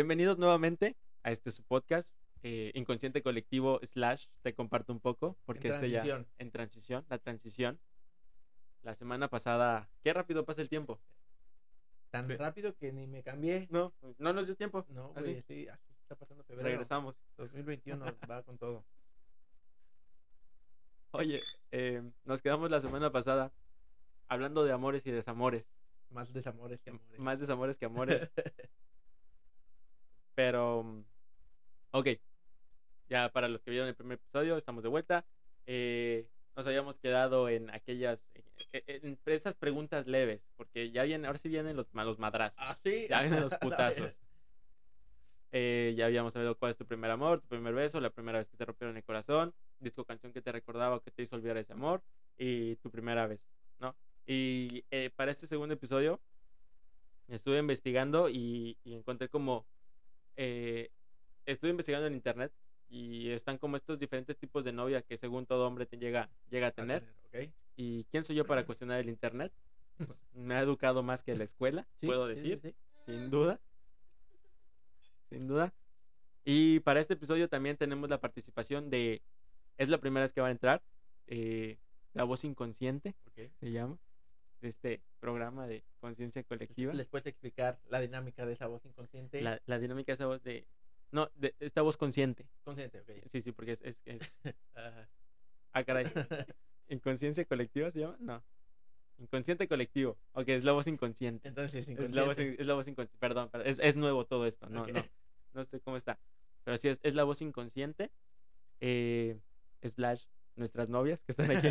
bienvenidos nuevamente a este su podcast, eh, Inconsciente Colectivo slash Te Comparto un poco, porque En este ya en transición, la transición. La semana pasada, qué rápido pasa el tiempo. Tan rápido que ni me cambié. No, no nos dio tiempo. No, Así. sí, así está pasando febrero. Regresamos. 2021 va con todo. Oye, eh, nos quedamos la semana pasada hablando de amores y desamores. Más desamores que amores. Más desamores que amores. Pero, mm, ok. Ya para los que vieron el primer episodio, estamos de vuelta. Eh, nos habíamos quedado en aquellas, eh, eh, en esas preguntas leves, porque ya vienen, ahora sí vienen los, los madrazos. ah, sí. Ya vienen los putazos. Eh, ya habíamos sabido cuál es tu primer amor, tu primer beso, la primera vez que te rompieron el corazón, disco canción que te recordaba o que te hizo olvidar ese amor y tu primera vez, ¿no? Y eh, para este segundo episodio estuve investigando y, y encontré como... eh, estuve investigando en internet y están como estos diferentes tipos de novia que según todo hombre te llega, llega a A tener. ¿Y quién soy yo para cuestionar el internet? Me ha educado más que la escuela, Sí, puedo sí, decir sí. sin duda. Sin duda. Y para este episodio también tenemos la participación de. Es la primera vez que va a entrar. eh, la voz inconsciente se llama. De este programa de conciencia colectiva. ¿Les puedes explicar la dinámica de esa voz inconsciente? La, la dinámica de esa voz de. No, de esta voz consciente. Consciente, ok. Sí, sí, porque es. es, es- Ajá. ah, caray. ¿Inconsciencia colectiva se llama? No. Inconsciente colectivo. Ok, es la voz inconsciente. Entonces, Es la voz, inconsciente. in- es la voz inconsciente. Perdón, perdón, es, es nuevo todo esto. No, Ok. no. No sé cómo está. Pero sí, es, es la voz inconsciente. eh, slash nuestras novias que están aquí.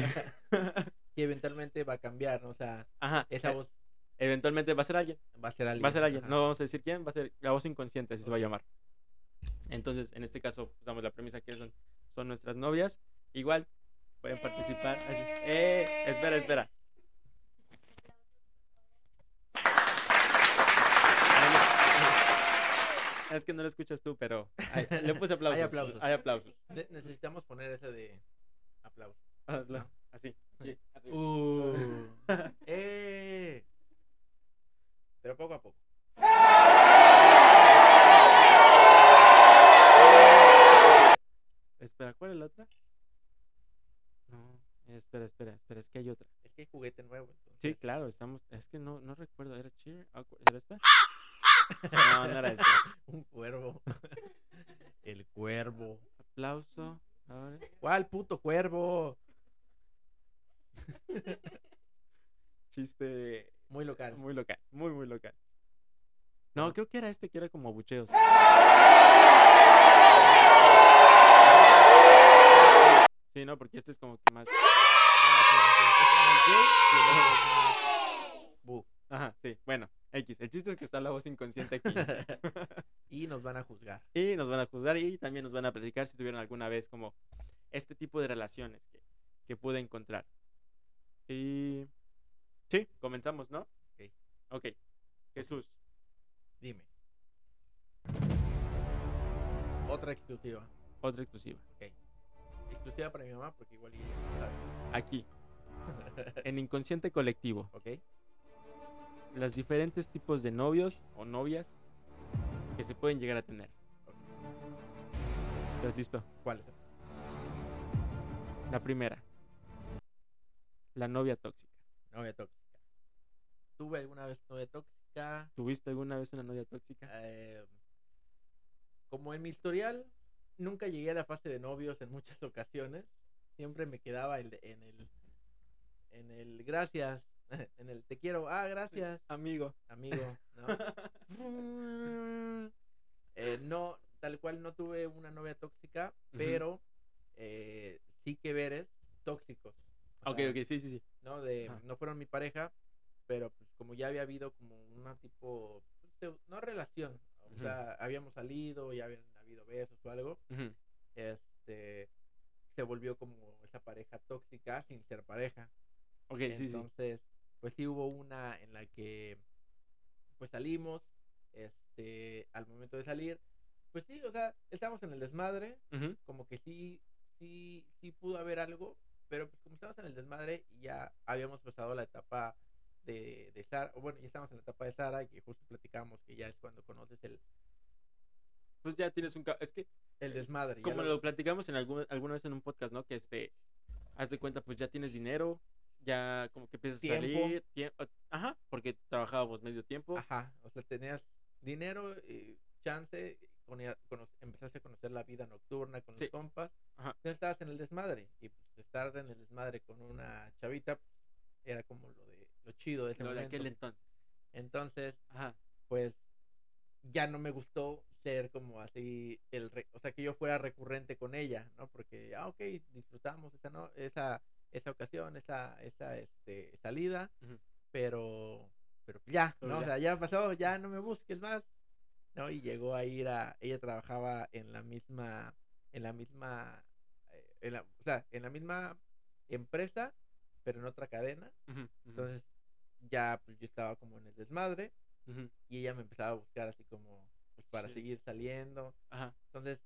que eventualmente va a cambiar, ¿no? O sea, Ajá. esa eh, voz Eventualmente va a ser alguien. va a ser alguien. Va a ser alguien. ajá. No vamos a decir quién. Va a ser la voz inconsciente, así se va a llamar. Entonces, en este caso, pues, damos la premisa que son, son nuestras novias. Igual, pueden participar. así. ¡Eh! Espera, espera. Es que no lo escuchas tú, pero ay, le puse aplausos. Hay aplausos. Hay necesitamos poner ese de aplauso. Ah, la- Así. Arriba. Uh. ¡Eh! Pero poco a poco. Espera, ¿cuál es la otra? No, espera, espera, espera, es que hay otra. Es que hay juguete nuevo. Sí, entonces- claro, estamos. Es que no, no recuerdo. ¿Era Cheer? Awkward, ¿Era esta? No, no era esta. Un cuervo. El cuervo. Aplauso. ¿Cuál puto cuervo? Chiste Muy local. muy local, muy, muy local. No, creo que era este que era como bucheos. Sí, no, porque este es como que más. Sí, sí, sí. Es más gay y el otro es más bu. Ajá, sí, bueno, X. El chiste es que está la voz inconsciente aquí. y nos van a juzgar. y nos van a juzgar y también nos van a platicar si tuvieron alguna vez como este tipo de relaciones que, que pude encontrar. Y sí, comenzamos, ¿no? Ok. Ok. Jesús, Dime. Otra exclusiva. otra exclusiva. Exclusiva para mi mamá porque igual ella no sabe. Aquí, en Inconsciente Colectivo, ¿Ok? los diferentes tipos de novios o novias que se pueden llegar a tener. ¿Estás listo? ¿Cuál? La primera. La novia tóxica. Novia tóxica. ¿Tuve alguna vez novia tóxica? ¿Tuviste alguna vez una novia tóxica? Eh, como en mi historial, nunca llegué a la fase de novios en muchas ocasiones. Siempre me quedaba el en el en el gracias, en el te quiero, ah, gracias, Amigo. amigo, ¿no? Eh, no, tal cual no tuve una novia tóxica, pero eh, sí que veres tóxicos. Ok, ok, sí, sí, sí. ¿no? De, no fueron mi pareja, pero pues como ya había habido como una tipo, pues, de- no relación, o sea, habíamos salido, ya habían habido besos o algo, este, se volvió como esa pareja tóxica sin ser pareja. Ok, sí, sí. Entonces, pues sí hubo una en la que pues salimos, este, al momento de salir, pues sí, o sea, estábamos en el desmadre, como que sí, sí, sí pudo haber algo, pero pues como estábamos en el desmadre y ya habíamos pasado la etapa de, de Sara, o bueno, ya estamos en la etapa de Sara, que justo platicamos que ya es cuando conoces el, pues ya tienes un... Es que El desmadre. como lo- lo platicamos en algún, alguna vez en un podcast, ¿no? Que este, haz de cuenta, pues ya tienes dinero, ya como que empiezas Tiempo. a salir, tiempo, ajá, porque trabajábamos medio tiempo, Ajá, o sea, tenías dinero y chance, cono- cono- empezaste a conocer la vida nocturna con Sí. los compas, Ajá. entonces estabas en el desmadre y pues estar en el desmadre con una chavita era como lo de lo chido de ese lo de momento. aquel entonces, Entonces, ajá, pues ya no me gustó ser como así el re- o sea que yo fuera recurrente con ella no porque ah ok disfrutamos esa no esa esa ocasión esa esa este salida pero pero ya Pero no ya. o sea ya pasó ya no me busques más no y llegó a ir a ella trabajaba en la misma en la misma en la, o sea en la misma empresa pero en otra cadena entonces ya pues yo estaba como en el desmadre y ella me empezaba a buscar así como pues para Sí. seguir saliendo. ajá, Entonces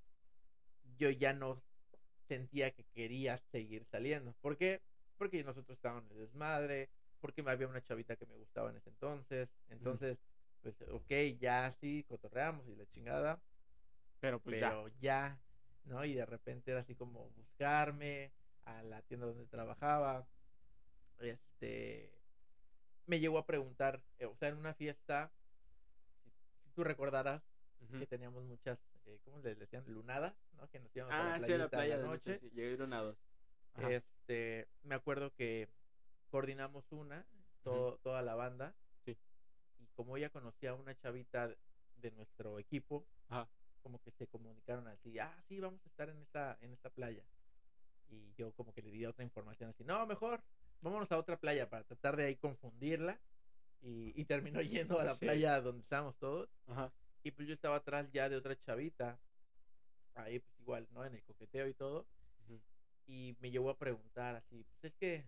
yo ya no sentía que quería seguir saliendo. ¿Por qué? Porque nosotros estábamos en el desmadre, porque había una chavita que me gustaba en ese entonces. Entonces, pues ok, ya sí, cotorreamos y la chingada, pero pues ya, pero ya. ¿No? Y de repente era así como buscarme a la tienda donde trabajaba. Este me llegó a preguntar, eh, o sea, en una fiesta, si, si tú recordarás, que teníamos muchas, eh, ¿cómo les decían? Lunadas, ¿no? Que nos íbamos ah, a la sí, a la playita playa de noche, noche. sí, llegaron a dos, Ajá. Este, me acuerdo que coordinamos una, todo, toda la banda. Sí. Y como ella conocía a una chavita de- de nuestro equipo, Ajá. Como que se comunicaron así, ah, sí, vamos a estar en esta, en esta playa. Y yo como que le di otra información así, no, mejor vámonos a otra playa para tratar de ahí confundirla. Y, y terminó yendo a la Sí. playa donde estábamos todos. ajá, Y pues yo estaba atrás ya de otra chavita. Ahí pues igual, ¿no? En el coqueteo y todo. Y me llevó a preguntar así, pues es que,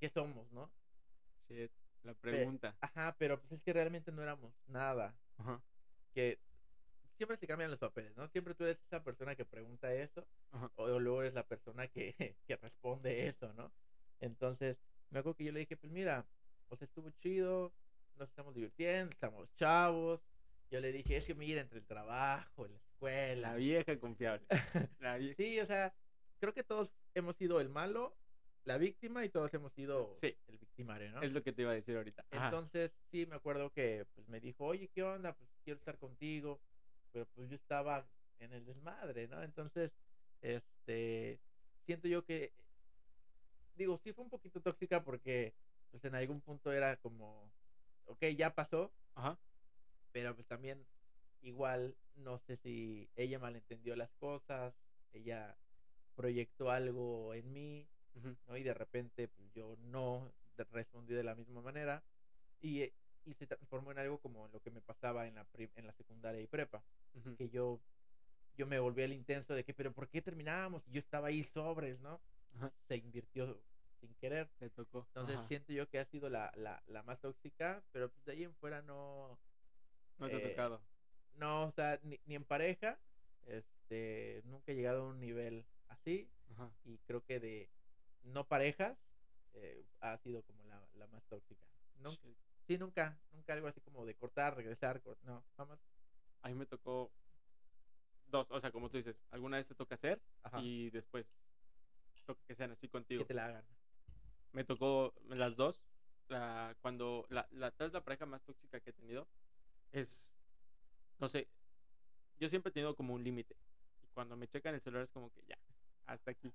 ¿qué somos, no? shit, la pregunta, Ajá, pero pues es que realmente no éramos nada. ajá, Que siempre se cambian los papeles, ¿no? Siempre tú eres esa persona que pregunta eso. Ajá. O, o luego eres la persona que, que responde eso, ¿no? Entonces, me acuerdo que yo le dije, pues mira, o sea, estuvo chido, nos estamos divirtiendo, estamos chavos. Yo le dije, es que mira, entre el trabajo, la escuela, la vieja confiable, la vieja, Sí, o sea, creo que todos hemos sido el malo, la víctima y todos hemos sido Sí. el victimario, ¿no? es lo que te iba a decir ahorita, ajá, Entonces, sí, me acuerdo que pues, me dijo, oye, ¿qué onda? Pues quiero estar contigo, pero pues yo estaba en el desmadre, ¿no? Entonces, este, siento yo que, digo, sí fue un poquito tóxica porque, pues en algún punto era como, ok, ya pasó, ajá, pero pues también igual no sé si ella malentendió las cosas, ella proyectó algo en mí, ¿no? Y de repente pues, yo no respondí de la misma manera y, y se transformó en algo como lo que me pasaba en la, en la secundaria y prepa, que yo, yo me volví al intenso de que, pero ¿por qué terminamos? Y yo estaba ahí sobres, ¿no? Ajá. Se invirtió sin querer. te tocó, Entonces ajá, siento yo que ha sido la, la, la más tóxica, pero pues de ahí en fuera no, no te ha eh, tocado, no, o sea, ni, ni en pareja, este, nunca he llegado a un nivel así ajá, y creo que de no parejas eh, ha sido como la, la más tóxica. No. Sí, nunca, nunca algo así como de cortar, regresar, cort- no, jamás. a mí me tocó dos, o sea, como tú dices, alguna vez te toca hacer Ajá, y después toca que sean así contigo. que te la hagan. Me tocó las dos. La, cuando la, la, tal vez la pareja más tóxica que he tenido es, no sé, yo siempre he tenido como un límite. Y cuando me checan el celular es como que ya, hasta aquí.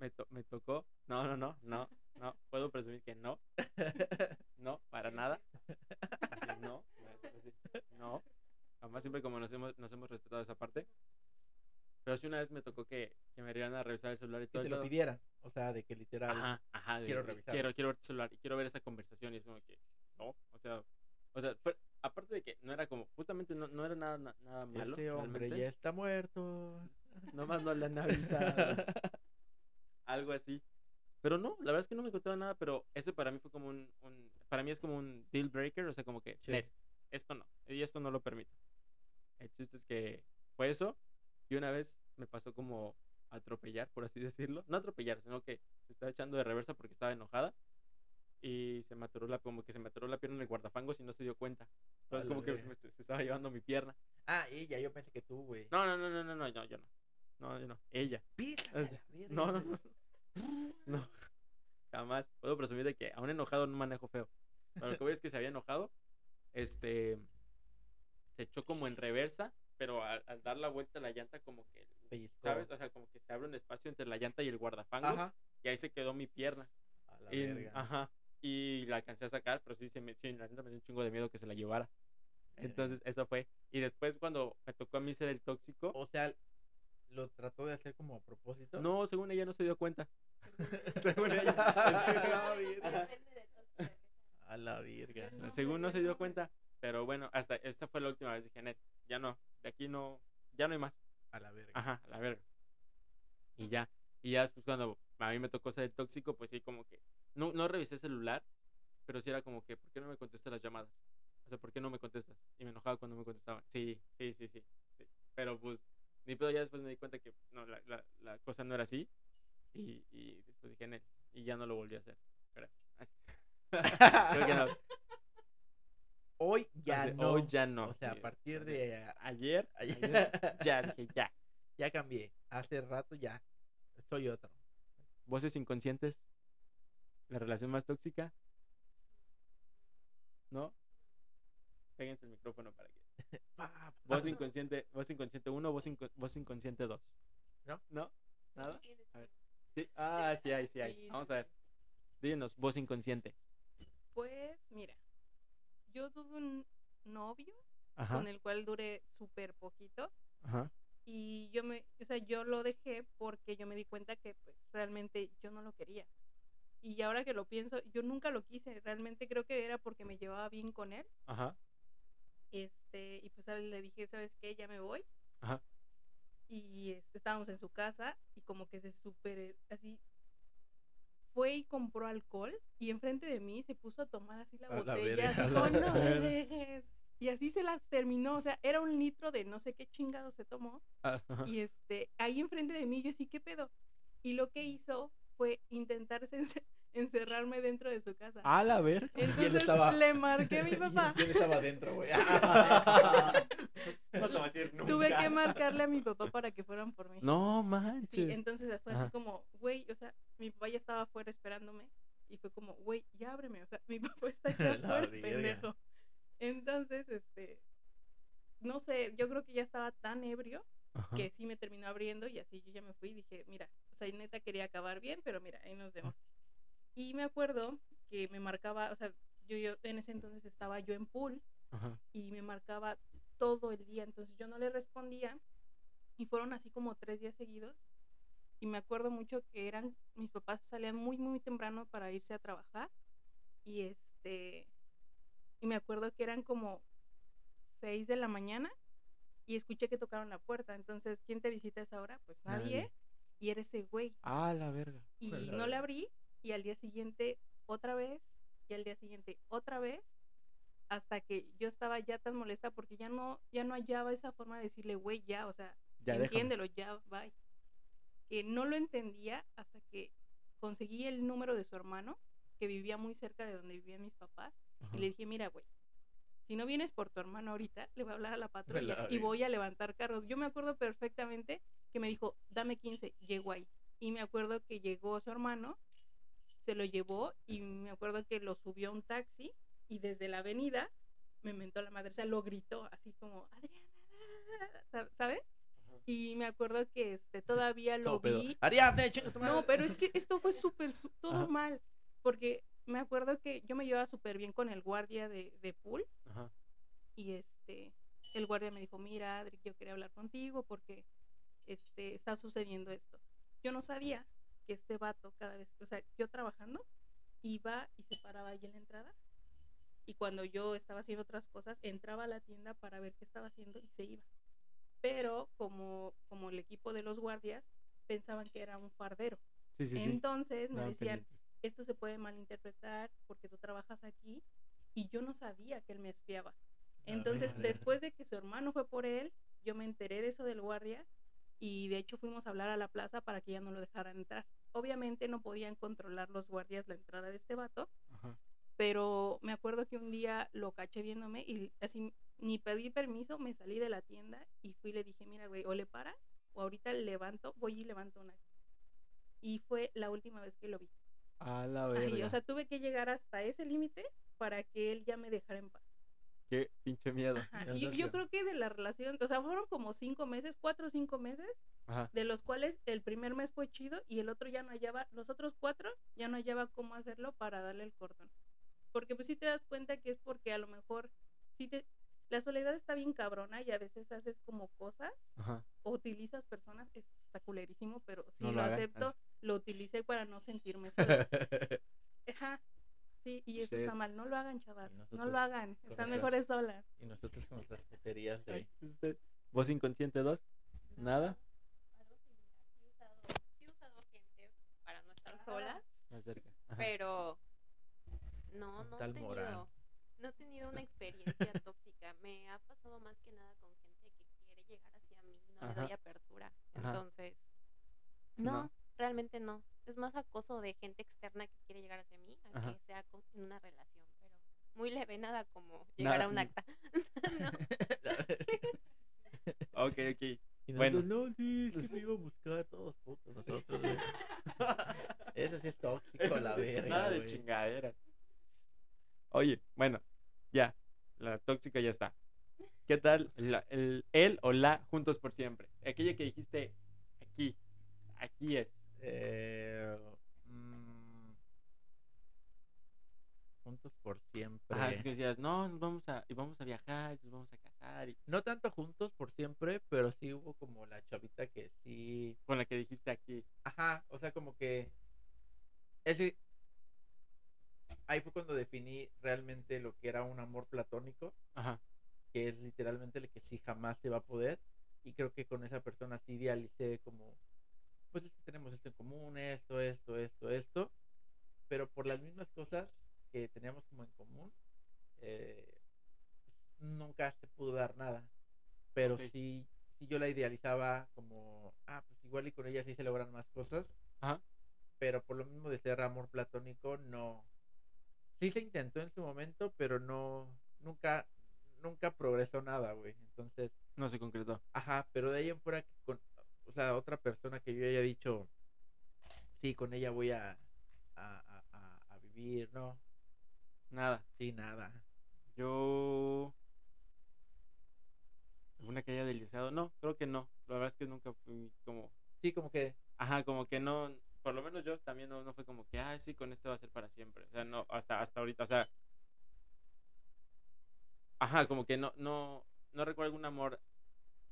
Me, to- me tocó, no, no, no, no, no, puedo presumir que no, no, para nada. Así, no, así, no. Jamás siempre como nos hemos, nos hemos respetado esa parte. Pero sí una vez me tocó que, que me iban a revisar el celular y que todo. te y lo todo. pidieran, o sea, de que literal. Ajá, ajá. de- quiero revisar. Quiero, quiero ver tu celular y quiero ver esa conversación. Y es como que, no, o sea, o sea, fue- aparte de que no era como, justamente no, no era nada, na- nada malo. Ese hombre realmente. ya está muerto. Nomás no le han avisado. Algo así. Pero no, la verdad es que no me contaba nada, pero ese para mí fue como un, un- para mí es como un deal breaker, o sea, como que, Sí. "Nel, esto no, y esto no lo permito. El chiste es que fue eso, y una vez me pasó como atropellar, por así decirlo. No atropellar, sino que se estaba echando de reversa porque estaba enojada. Y se me atoró la, como que se me atoró la pierna en el guardafangos y no se dio cuenta. Entonces como que se, me- se estaba llevando mi pierna. Ah, ella, yo pensé que tú, güey. No, no, no, no, no, no, yo, no. No, yo no. Ella. Písala, Es- verga. No, no, no. No. Jamás. Puedo presumir de que a un enojado no manejo feo. Pero lo que voy es que se había enojado. Este. Se echó como en reversa. Pero al, al dar la vuelta a la llanta, como que. ¿Sabes? O sea, como que se abre un espacio entre la llanta y el guardafangos. Ajá. Y ahí se quedó mi pierna. A la Y- verga. ajá. Y la alcancé a sacar, pero sí, se me, sí, la neta me dio un chingo de miedo que se la llevara. Entonces, eso fue. Y después, cuando me tocó a mí ser el tóxico, O sea, lo trató de hacer como a propósito. no, según ella no se dio cuenta. según ella. A la verga. Depende de todo, pero que A la verga. No, según no se dio cuenta. Pero bueno, hasta esta fue la última vez. Dije, Net, ya no, de aquí no, ya no hay más. A la verga. Ajá, a la verga. Y ya. Y ya después cuando a mí me tocó ser el tóxico, pues sí, como que no, no revisé el celular, pero sí era como que, ¿por qué no me contestas las llamadas? O sea, ¿por qué no me contestas? Y me enojaba cuando me contestaban. Sí, sí, sí, sí. sí. Pero pues, ni pedo, ya después me di cuenta que no, la, la, la cosa no era así. Y, y después dije, y ya no lo volví a hacer. Creo, Creo que no. Hoy ya no. Hoy ya no. O sea, a partir de Ayer, ayer, ayer, ya dije, ya. ya cambié. Hace rato ya. Soy otro. Voces inconscientes. La relación más tóxica. ¿No? Péguense el micrófono para que. Voz inconsciente, voz inconsciente 1, voz, inco- voz inconsciente 2. ¿No? ¿No? ¿Nada? A ver. Sí. Ah, sí hay, sí hay. Sí, Vamos sí, a ver. Díganos, voz inconsciente. Pues mira, yo tuve un novio Ajá. con el cual duré súper poquito Ajá. y yo me, o sea, yo lo dejé porque yo me di cuenta que pues realmente yo no lo quería. Y ahora que lo pienso, yo nunca lo quise, realmente creo que era porque me llevaba bien con él. Ajá. Este, y pues a él le dije, ¿sabes qué? Ya me voy. Ajá. Y este, estábamos en su casa y como que se super así fue y compró alcohol y enfrente de mí se puso a tomar así la A botella, verga, así a la como no me verga. dejes. Y así se la terminó, o sea, era un litro de no sé qué chingado se tomó Ajá. y este, ahí enfrente de mí yo sí, ¿qué pedo? Y lo que hizo fue intentarse encerrarme dentro de su casa. A la ver. Entonces estaba- le marqué a mi papá. ¿Quién estaba adentro, güey? no te voy a decir nunca. Tuve que marcarle a mi papá para que fueran por mí. No manches. Sí, entonces fue así como, güey, o sea, mi papá ya estaba afuera esperándome y fue como, güey, ya ábreme, o sea, mi papá está aquí afuera, pendejo. Entonces, este, no sé, yo creo que ya estaba tan ebrio Ajá. que sí me terminó abriendo y así yo ya me fui y dije, mira, o sea, neta quería acabar bien, pero mira, ahí nos vemos. Y me acuerdo que me marcaba, o sea, yo, yo en ese entonces estaba yo en pool Ajá. y me marcaba todo el día, entonces yo no le respondía y fueron así como tres días seguidos y me acuerdo mucho que eran, mis papás salían muy muy temprano para irse a trabajar y este, y me acuerdo que eran como seis de la mañana y escuché que tocaron la puerta, entonces, ¿quién te visita a esa hora? Pues nadie, Nadie. y era ese güey A la verga. y la no le verga. abrí y al día siguiente otra vez y al día siguiente otra vez hasta que yo estaba ya tan molesta porque ya no ya no hallaba esa forma de decirle güey ya o sea Ya déjame. entiéndelo ya bye que no lo entendía hasta que conseguí el número de su hermano que vivía muy cerca de donde vivían mis papás Ajá. y le dije mira güey si no vienes por tu hermano ahorita le voy a hablar a la patrulla la y voy a levantar carros yo me acuerdo perfectamente que me dijo dame 15 llego ahí y me acuerdo que llegó su hermano se lo llevó y me acuerdo que lo subió a un taxi y desde la avenida me mentó la madre, o sea, lo gritó así como, Adriana, sa- ¿sabes? Y me acuerdo que este todavía lo Todo vi. Ariadne, tu No, pero es que esto fue súper, todo Ajá. mal, porque me acuerdo que yo me llevaba súper bien con el guardia de, de pool Ajá. y este, el guardia me dijo, mira, Adri, yo quería hablar contigo porque este, está sucediendo esto. Yo no sabía que este vato cada vez, o sea, yo trabajando, iba y se paraba ahí en la entrada y cuando yo estaba haciendo otras cosas, entraba a la tienda para ver qué estaba haciendo y se iba. Pero como, como el equipo de los guardias pensaban que era un fardero. Sí, sí, sí. Entonces me Estaban decían, esto se puede malinterpretar porque tú trabajas aquí y yo no sabía que él me espiaba. Entonces, verga. después de que su hermano fue por él, yo me enteré de eso del guardia y de hecho fuimos a hablar a la plaza para que ya no lo dejaran entrar. Obviamente no podían controlar los guardias la entrada de este vato, Ajá. pero me acuerdo que un día lo caché viéndome y así ni pedí permiso, me salí de la tienda y fui y le dije, mira, güey, o le paras o ahorita levanto, voy y levanto una. Y fue la última vez que lo vi. A la Ay, verga. o sea, tuve que llegar hasta ese límite para que él ya me dejara en paz. Qué pinche miedo. Ajá, y Yo, yo creo que de la relación, o sea, fueron como cinco meses, cuatro o cinco meses, Ajá. de los cuales el primer mes fue chido y el otro ya no hallaba, los otros cuatro ya no hallaba cómo hacerlo para darle el cordón. Porque pues sí te das cuenta que es porque a lo mejor sí te, la soledad está bien cabrona y a veces haces como cosas Ajá. o utilizas personas, es, está culerísimo, pero No lo acepto, lo utilicé para no sentirme sola. Ajá. Sí, y eso Sí. está mal, no lo hagan, chavas, no lo hagan, están mejores solas. y nosotros con nuestras puterías de... Usted- ¿Vos inconsciente dos? ¿Nada? Algo similar. Sí he usado, sí he usado gente para no estar sola, Más cerca. Ajá. pero no, no he Tal tenido, Morán. no he tenido una experiencia tóxica. Me ha pasado más que nada con gente que quiere llegar hacia mí no Ajá. le doy apertura. Ajá. Entonces, No. no, realmente no. Es más acoso de gente externa que quiere llegar hacia mí a Ajá. que sea con- en una relación, pero muy leve, nada como llegar Nada, a un acta. no. Ok, ok. Y Bueno. nosotros, no, sí, es que me iba a buscar todos putos nosotros, güey. Eso sí es tóxico, a la sí, verga, Nada de güey. chingadera. Oye, bueno, ya. La tóxica ya está. ¿Qué tal la- el, él o la juntos por siempre? Aquella que dijiste aquí. Aquí es. Eh, mm, juntos por siempre. Ajá, es que decías, no, nos vamos a, y vamos a viajar, nos vamos a casar. Y No tanto juntos por siempre, pero sí hubo como la chavita que sí. con la que dijiste aquí. Ajá, o sea, como que. Ese. Ahí fue cuando definí realmente lo que era un amor platónico, Ajá. que es literalmente el que sí jamás se va a poder. Y creo que con esa persona sí idealicé como. Pues es que tenemos esto en común, esto, esto, esto, esto. Pero por las mismas cosas que teníamos como en común, eh, nunca se pudo dar nada. Pero sí, sí yo la idealizaba como, ah, pues igual y con ella sí se logran más cosas. Ajá. Pero por lo mismo de ser amor platónico, no. Sí se intentó en su momento, pero no, nunca, nunca progresó nada, güey. Entonces, No se concretó. Ajá, pero de ahí en fuera, con, o sea, otra persona que yo haya dicho, sí, con ella voy a, a, a- a vivir, ¿no? Nada. Sí, nada. Yo. ¿Alguna que haya deslizado? No, creo que no. La verdad es que nunca fui como. Sí, como que, Ajá, como que no. Por lo menos yo también no, no fue como que, ah, sí, con este va a ser para siempre. O sea, no, hasta, hasta ahorita, o sea. Ajá, como que no, no, no recuerdo algún amor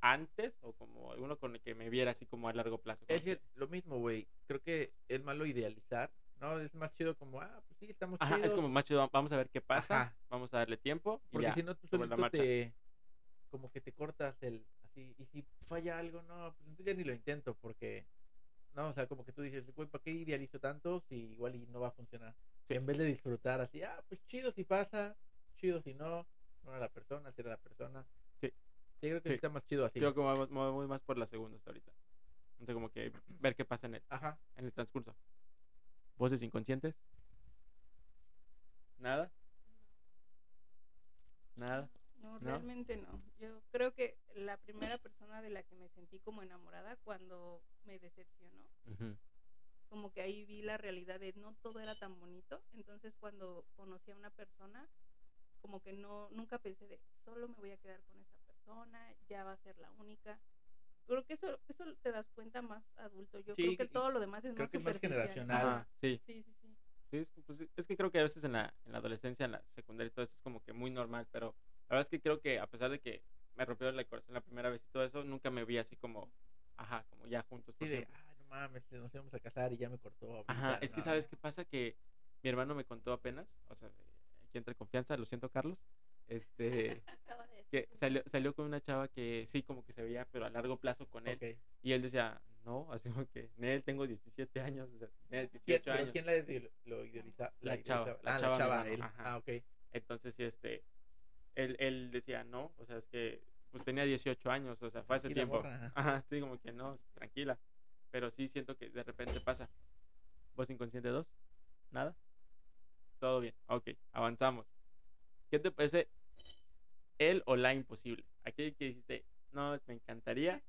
antes o como alguno con el que me viera así como a largo plazo. es que lo mismo, güey. Creo que es malo idealizar, ¿no? Es más chido como, ah, pues sí, estamos Ajá, es chidos. como más chido, vamos a ver qué pasa, Ajá. vamos a darle tiempo y Porque ya, si no, tú solito te, como que te cortas el, así, y si falla algo, no, pues entonces ya ni lo intento, porque, no, o sea, como que tú dices, güey, ¿para qué idealizo tanto si igual y no va a funcionar? Sí. En vez de disfrutar así, ah, pues chido si pasa, chido si no, no era la persona, si era la persona. Sí. Sí, creo que Sí. está más chido así. Creo que me voy más por la segunda hasta ahorita. Entonces como que ver qué pasa en el, Ajá. en el transcurso. ¿Voces inconscientes? ¿Nada? ¿Nada? No, ¿No? realmente no. Yo creo que la primera persona de la que me sentí como enamorada cuando me decepcionó, como que ahí vi la realidad de no todo era tan bonito. Entonces cuando conocí a una persona, como que no, nunca pensé de solo me voy a quedar con esa persona, ya va a ser la única. Creo que eso, eso te das cuenta más adulto. Yo Sí, creo que todo lo demás es creo más que es más superficial. generacional. Ajá, sí. Sí, sí, sí. Sí, es, que, pues, es que creo que a veces en la, en la adolescencia, en la secundaria y todo eso es como que muy normal, pero la verdad es que creo que a pesar de que me rompió el corazón la primera vez y todo eso, nunca me vi así como, ajá, como ya juntos. Sí, por de, siempre. ah, no mames, nos íbamos a casar y ya me cortó. ahorita", Ajá, es que no. sabes qué pasa que mi hermano me contó apenas, o sea, aquí entre confianza, lo siento Carlos, este, Acaba de que salió, salió con una chava que sí, como que se veía, pero a largo plazo con él, y él decía, no, así como que, Nel, tengo 17 años, o sea, Nel, ¿Quién, 18 pero años. ¿Quién la lo? La chava, la ah, chava, la chava, él. ajá. Ah, ok. Entonces, sí, este, él, él decía, no, o sea, es que, pues tenía 18 años, o sea, fue hace tiempo. morra, ajá. Ajá, sí, como que no, tranquila. Pero sí siento que de repente pasa. ¿Vos inconsciente 2? ¿Nada? Todo bien. Ok, avanzamos. ¿Qué te parece el o la imposible. Aquel que dijiste, no, me encantaría,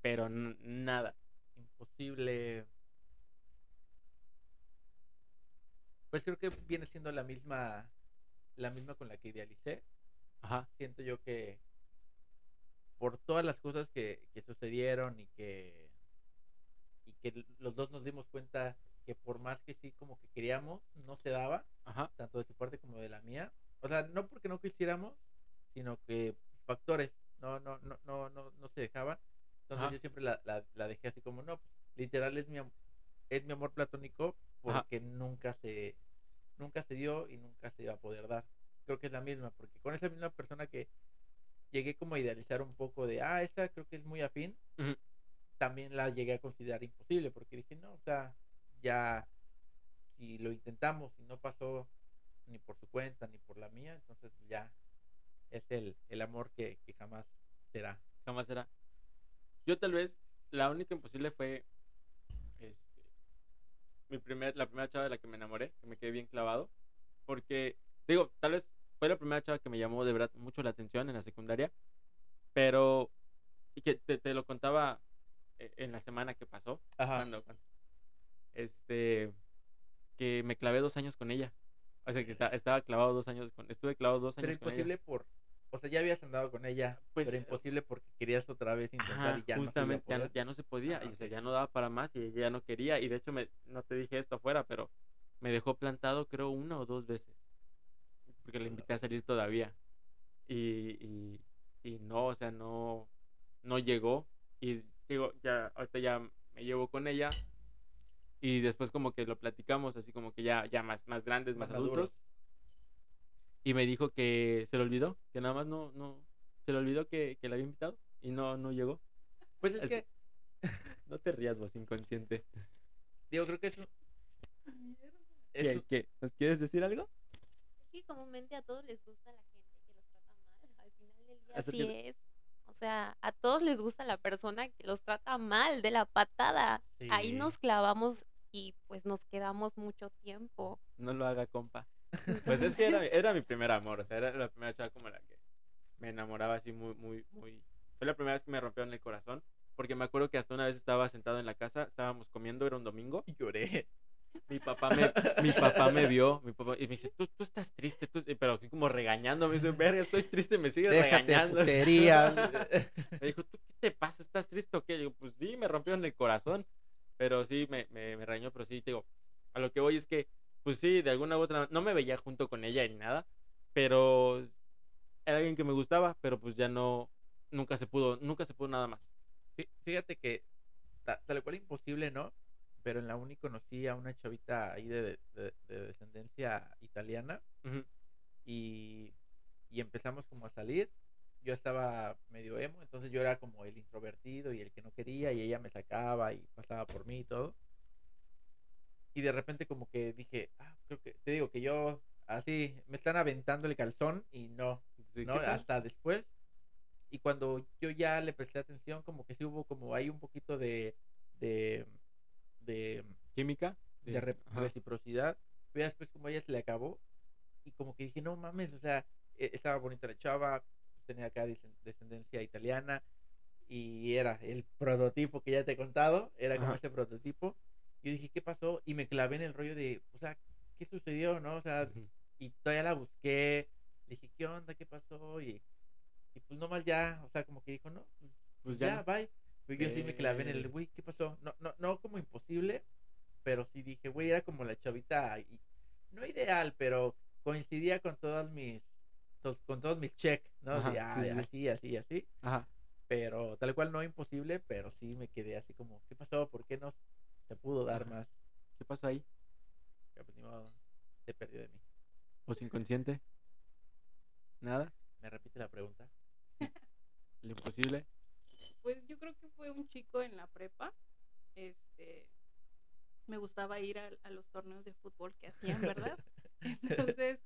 pero nada. Imposible. Pues creo que viene siendo la misma, la misma con la que idealicé. Ajá. Siento yo que por todas las cosas que, que sucedieron y que y que los dos nos dimos cuenta que por más que sí como que queríamos, no se daba, Ajá. tanto de tu parte como de la mía. O sea, no porque no quisiéramos, sino que factores no, no, no, no, no, no se dejaban. Entonces Ajá. yo siempre la, la, la dejé así como, no, pues, literal es mi, es mi amor platónico Ajá. porque nunca se, nunca se dio y nunca se iba a poder dar. Creo que es la misma, porque con esa misma persona que llegué como a idealizar un poco de, ah, esta creo que es muy afín, también la llegué a considerar imposible, porque dije, no, o sea, ya, si lo intentamos y no pasó ni por su cuenta ni por la mía, entonces ya es el, el amor que, que jamás será. Jamás será. Yo tal vez, la única imposible fue este, mi primer, la primera chava de la que me enamoré, que me quedé bien clavado. Porque, digo, tal vez fue la primera chava que me llamó de verdad mucho la atención en la secundaria. Pero, y que te, te lo contaba eh, en la semana que pasó. Ajá. cuando- cuando- este, que me clavé dos años con ella. O sea, que esta- estaba clavado dos años con, estuve clavado dos Pero años con ella. imposible por, o sea, ya habías andado con ella, Pues, pero eh, imposible porque querías otra vez intentar Ajá, y ya justamente ya, no no, se iba a poder. ya no se podía, y o sea, ya no daba para más y ella ya no quería. Y de hecho, me, no te dije esto afuera, pero me dejó plantado creo una o dos veces. Porque le invité a salir todavía. Y, y, y no, o sea, no, no llegó. Y digo, ya, ahorita ya me llevo con ella. Y después como que lo platicamos, así como que ya, ya más, más grandes, más, Más adultos. maduros. Y me dijo que se le olvidó, que nada más no, no, se le olvidó que, que la había invitado y no, no llegó. Pues es Es- que, No te rías vos, inconsciente. digo, creo que eso... ¿Qué, eso qué? ¿Nos quieres decir algo? Es que comúnmente a todos les gusta la gente que los trata mal. Al final del día Hasta así que- es. O sea, a todos les gusta la persona que los trata mal, de la patada. Ahí nos clavamos y pues nos quedamos mucho tiempo. No lo haga, compa. Pues es que era, era mi primer amor, o sea, era la primera chava como la que me enamoraba así muy, muy, muy... Fue la primera vez que me rompió en el corazón, porque me acuerdo que hasta una vez estaba sentado en la casa, estábamos comiendo, era un domingo, Y lloré. mi papá me, mi papá me vio, mi papá, y me dice, tú, tú estás triste, tú, pero así como regañando, me dice, verga, estoy triste, me sigues Déjate regañando. puterías. Me dijo, ¿tú qué te pasa? ¿Estás triste o qué? Digo, pues sí, me rompió en el corazón. Pero sí, me, me, me regañó, pero sí, te digo, a lo que voy es que, pues sí, de alguna u otra, no me veía junto con ella ni nada, pero era alguien que me gustaba, pero pues ya no, nunca se pudo, nunca se pudo nada más. Fí- Fíjate que ta- tal cual imposible, ¿no? Pero en la uni conocí a una chavita ahí de, de- de descendencia italiana y, y empezamos como a salir. Yo estaba medio emo, entonces yo era como el introvertido y el que no quería y ella me sacaba y pasaba por mí y todo. Y de repente como que dije, ah, creo que, te digo que yo así, me están aventando el calzón y no, Sí, ¿no? Hasta después. Y cuando yo ya le presté atención, como que sí hubo como ahí un poquito de, de, de, ¿Química? de re- Ajá. reciprocidad. Pero después como ella se le acabó. Y como que dije, no mames, o sea, e- estaba bonita la chava, tenía acá descendencia italiana. Y era el prototipo que ya te he contado, era como Ajá. ese prototipo. Y dije, ¿qué pasó? Y me clavé en el rollo de, o sea, ¿qué sucedió, no? O sea, y todavía la busqué. Le dije, ¿qué onda? ¿Qué pasó? Y, y pues nomás ya, o sea, como que dijo, no, pues, Pues ya, ya. no. bye. Pero yo sí me clavé en el, güey, ¿qué pasó? No, no, no como imposible, pero sí dije, güey, era como la chavita, y- no ideal, pero coincidía con todas mis, con todos mis check, ¿no? Ajá, De, sí, sí, sí. así, así, así. Ajá. Pero tal cual no imposible, pero sí me quedé así como, ¿qué pasó? ¿Por qué no se pudo dar Ajá. más? ¿Qué pasó ahí? Pero pues ni modo, se perdió de mí. ¿Vos inconsciente? ¿Nada? ¿Me repite la pregunta? ¿Lo imposible? Pues yo creo que fue un chico en la prepa. Este, me gustaba ir a, a los torneos de fútbol que hacían, ¿verdad? Entonces,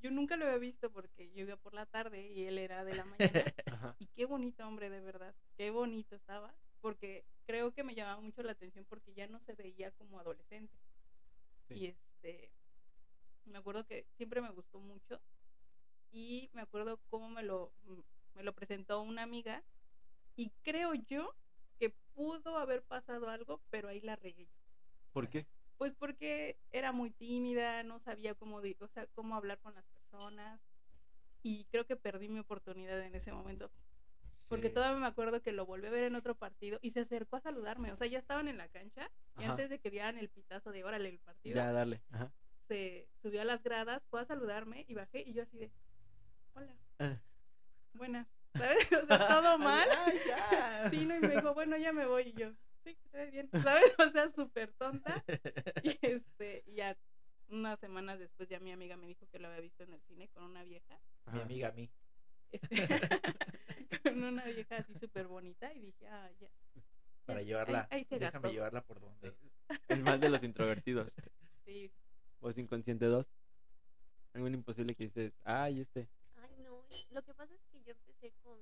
yo nunca lo había visto porque yo iba por la tarde y él era de la mañana. Ajá. Y qué bonito hombre, de verdad. Qué bonito estaba. Porque creo que me llamaba mucho la atención porque ya no se veía como adolescente. Sí. Y este, me acuerdo que siempre me gustó mucho. y me acuerdo cómo me lo, mm, me lo presentó una amiga y creo yo que pudo haber pasado algo, pero ahí la regué. yo. ¿Por qué? Pues porque era muy tímida, no sabía cómo, o sea, cómo hablar con las personas y creo que perdí mi oportunidad en ese momento. Porque Sí. todavía me acuerdo que lo volví a ver en otro partido y se acercó a saludarme. O sea, ya estaban en la cancha y Ajá. antes de que dieran el pitazo de órale el partido, Ya, dale. Ajá. se subió a las gradas, fue a saludarme y bajé y yo así de, hola, Ah. buenas. ¿Sabes? O sea, todo mal. Ay, ya. Sí, no, y me dijo, bueno, ya me voy. Y yo, sí, ve bien. ¿Sabes? O sea, súper tonta. Y este, y ya unas semanas después ya mi amiga me dijo que lo había visto en el cine con una vieja. Mi amiga a mí. este, con una vieja así súper bonita. Y dije, ah, ya. Para Ya, llevarla. Ahí, ahí se déjame gastó. llevarla por donde. El mal de los introvertidos. Sí. ¿Vos inconsciente 2? Algún imposible que dices, ay, este. Ay, no. Lo que pasa es que yo empecé con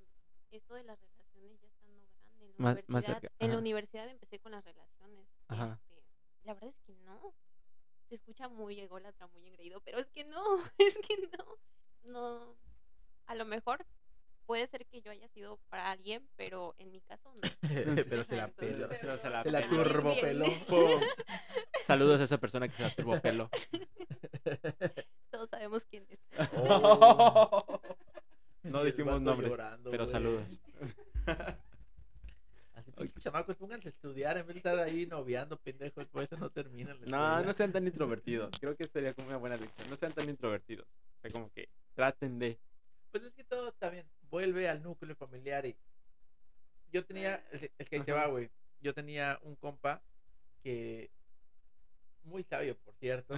esto de las relaciones ya estando grande. En la, Más- universidad, en la universidad empecé con las relaciones. Ajá. Este, la verdad es que no. Se escucha muy ególatra, muy engreído, pero es que no. Es que no. No. A lo mejor puede ser que yo haya sido para alguien, pero en mi caso no. Pero se la peló. Pero se la Se la turbopeló. Saludos a esa persona que se la turbopelo. Todos sabemos quién es. Oh. No dijimos nombres, llorando, pero saludos. Así, pinches chamacos, pónganse a estudiar en vez de estar ahí noviando, pendejos, por eso no terminan la No, escuela. no sean tan introvertidos. Creo que sería como una buena lección. No sean tan introvertidos. O sea, como que traten de. Pues es que todo también vuelve al núcleo familiar y yo tenía, es, es que ahí te va, güey. Yo tenía un compa que, muy sabio, por cierto,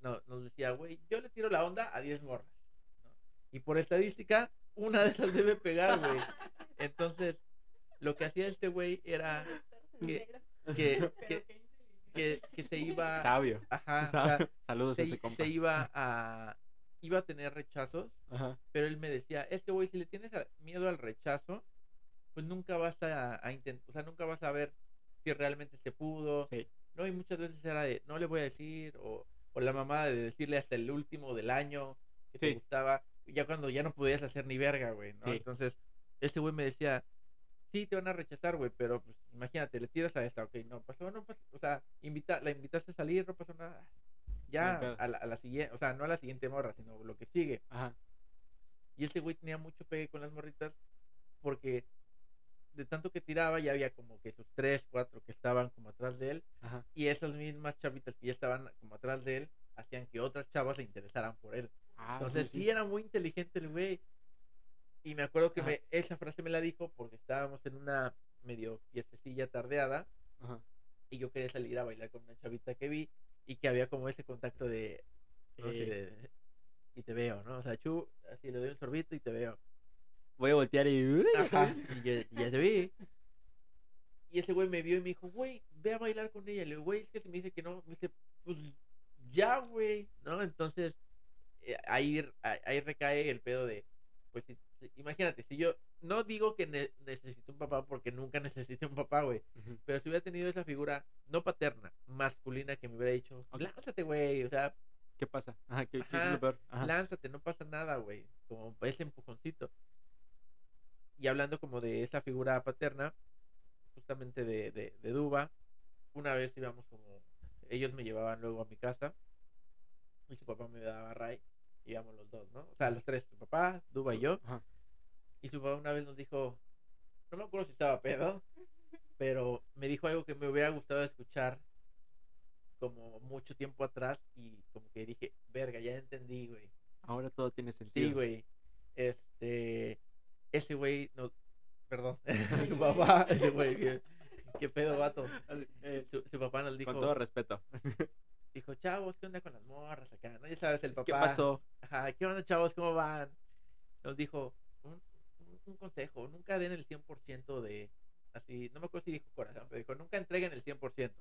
no, nos decía, güey, yo le tiro la onda a 10 morras. ¿no? Y por estadística, una de esas debe pegar, güey. Entonces, lo que hacía este güey era que, que, que, que, que se iba... Sabio. Ajá, o Sa- sea, Saludos a se, ese compa. se iba a iba a tener rechazos Ajá. pero él me decía es que güey si le tienes miedo al rechazo pues nunca vas a, intentar o sea nunca vas a ver si realmente se pudo Sí. no y muchas veces era de no le voy a decir o, o la mamá de decirle hasta el último del año que te gustaba ya cuando ya no podías hacer ni verga güey ¿no? Sí. entonces este güey me decía sí te van a rechazar güey pero pues imagínate le tiras a esta ok no pasó no pasó o sea invita la invitaste a salir no pasó nada ya a la, a la siguiente o sea no a la siguiente morra sino lo que sigue Ajá. y ese güey tenía mucho pegue con las morritas porque de tanto que tiraba ya había como que sus tres, cuatro que estaban como atrás de él Ajá. y esas mismas chavitas que ya estaban como atrás de él hacían que otras chavas se interesaran por él. Ah, Entonces sí, era muy inteligente el güey. Y me acuerdo que me, esa frase me la dijo porque estábamos en una medio fiestecilla tardeada Ajá. y yo quería salir a bailar con una chavita que vi y que había como ese contacto de, no sé, de- y te veo, ¿no? O sea, chu, así le doy un sorbito y te veo. Voy a voltear y. Ajá, y ya, te vi. Y ese güey me vio y me dijo, güey, ve a bailar con ella. Le digo, güey, es que se me dice que no. Me dice, pues ya, güey, ¿no? Entonces, eh, ahí, ahí, recae el pedo de, pues, si- si- imagínate, si yo no digo que ne- necesito un papá porque nunca necesité un papá, güey. Pero si hubiera tenido esa figura, no paterna, masculina, que me hubiera dicho, lánzate, güey, o sea, ¿Qué pasa? Ajá, ¿qué, Ajá, lo peor? Ajá. lánzate, no pasa nada, güey. Como ese empujoncito. Y hablando como de esa figura paterna, justamente de, de, de Duba, una vez íbamos como, ellos me llevaban luego a mi casa y su papá me daba ray, íbamos los dos, ¿no? O sea, los tres, su papá, Duba y yo. Ajá. Y su papá una vez nos dijo, no me acuerdo si estaba pedo, pero me dijo algo que me hubiera gustado escuchar como mucho tiempo atrás y como que dije, verga, ya entendí, güey. Ahora todo tiene sentido. Sí, güey. Este, ese güey, no, perdón, su papá, ese güey, qué, qué pedo, vato. Eh, Su, su papá nos dijo, con todo respeto. dijo, chavos, ¿qué onda con las morras acá? ¿No? Ya sabes, el papá. ¿Qué pasó? Ajá, ¿qué onda, chavos? ¿Cómo van? Nos dijo, un, consejo, nunca den el 100% de, así, no me acuerdo si dijo corazón, pero dijo, nunca entreguen el 100%.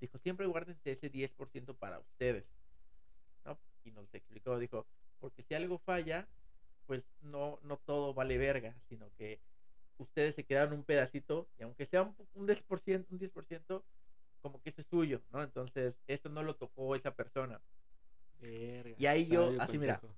Dijo, siempre guárdense ese 10% para ustedes. ¿no? Y nos explicó, dijo, porque si algo falla, pues no, no todo vale verga, sino que ustedes se quedaron un pedacito, y aunque sea un, un 10%, un 10%, como que eso es suyo, ¿no? Entonces, eso no lo tocó esa persona. Verga, Y ahí yo, así, mira. consejo.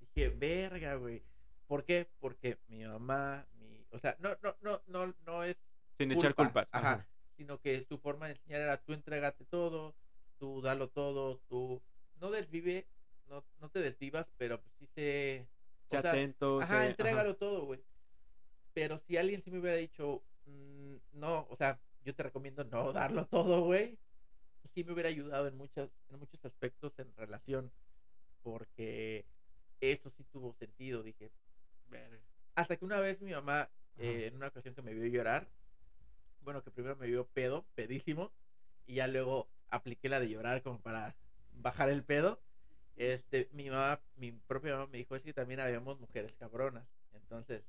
Dije, verga, güey. ¿Por qué? Porque mi mamá, mi, o sea, no, no, no, no, no es Sin echar culpa, culpas. Ajá. Ajá. Sino que su forma de enseñar era tú entrégate todo, tú dalo todo, tú no desvive, no, no te desvivas, pero pues sí se... Sé o sea, atento. Ajá, entrégalo todo, güey. Pero si alguien sí me hubiera dicho, mm, no, o sea, yo te recomiendo no darlo todo, güey. Sí me hubiera ayudado en muchas, en muchos aspectos en relación, porque eso sí tuvo sentido, dije. Hasta que una vez mi mamá, eh, en una ocasión que me vio llorar, bueno, que primero me vio pedo, pedísimo, y ya luego apliqué la de llorar como para bajar el pedo. Este, mi mamá, mi propia mamá me dijo, es que también habíamos mujeres cabronas. Entonces,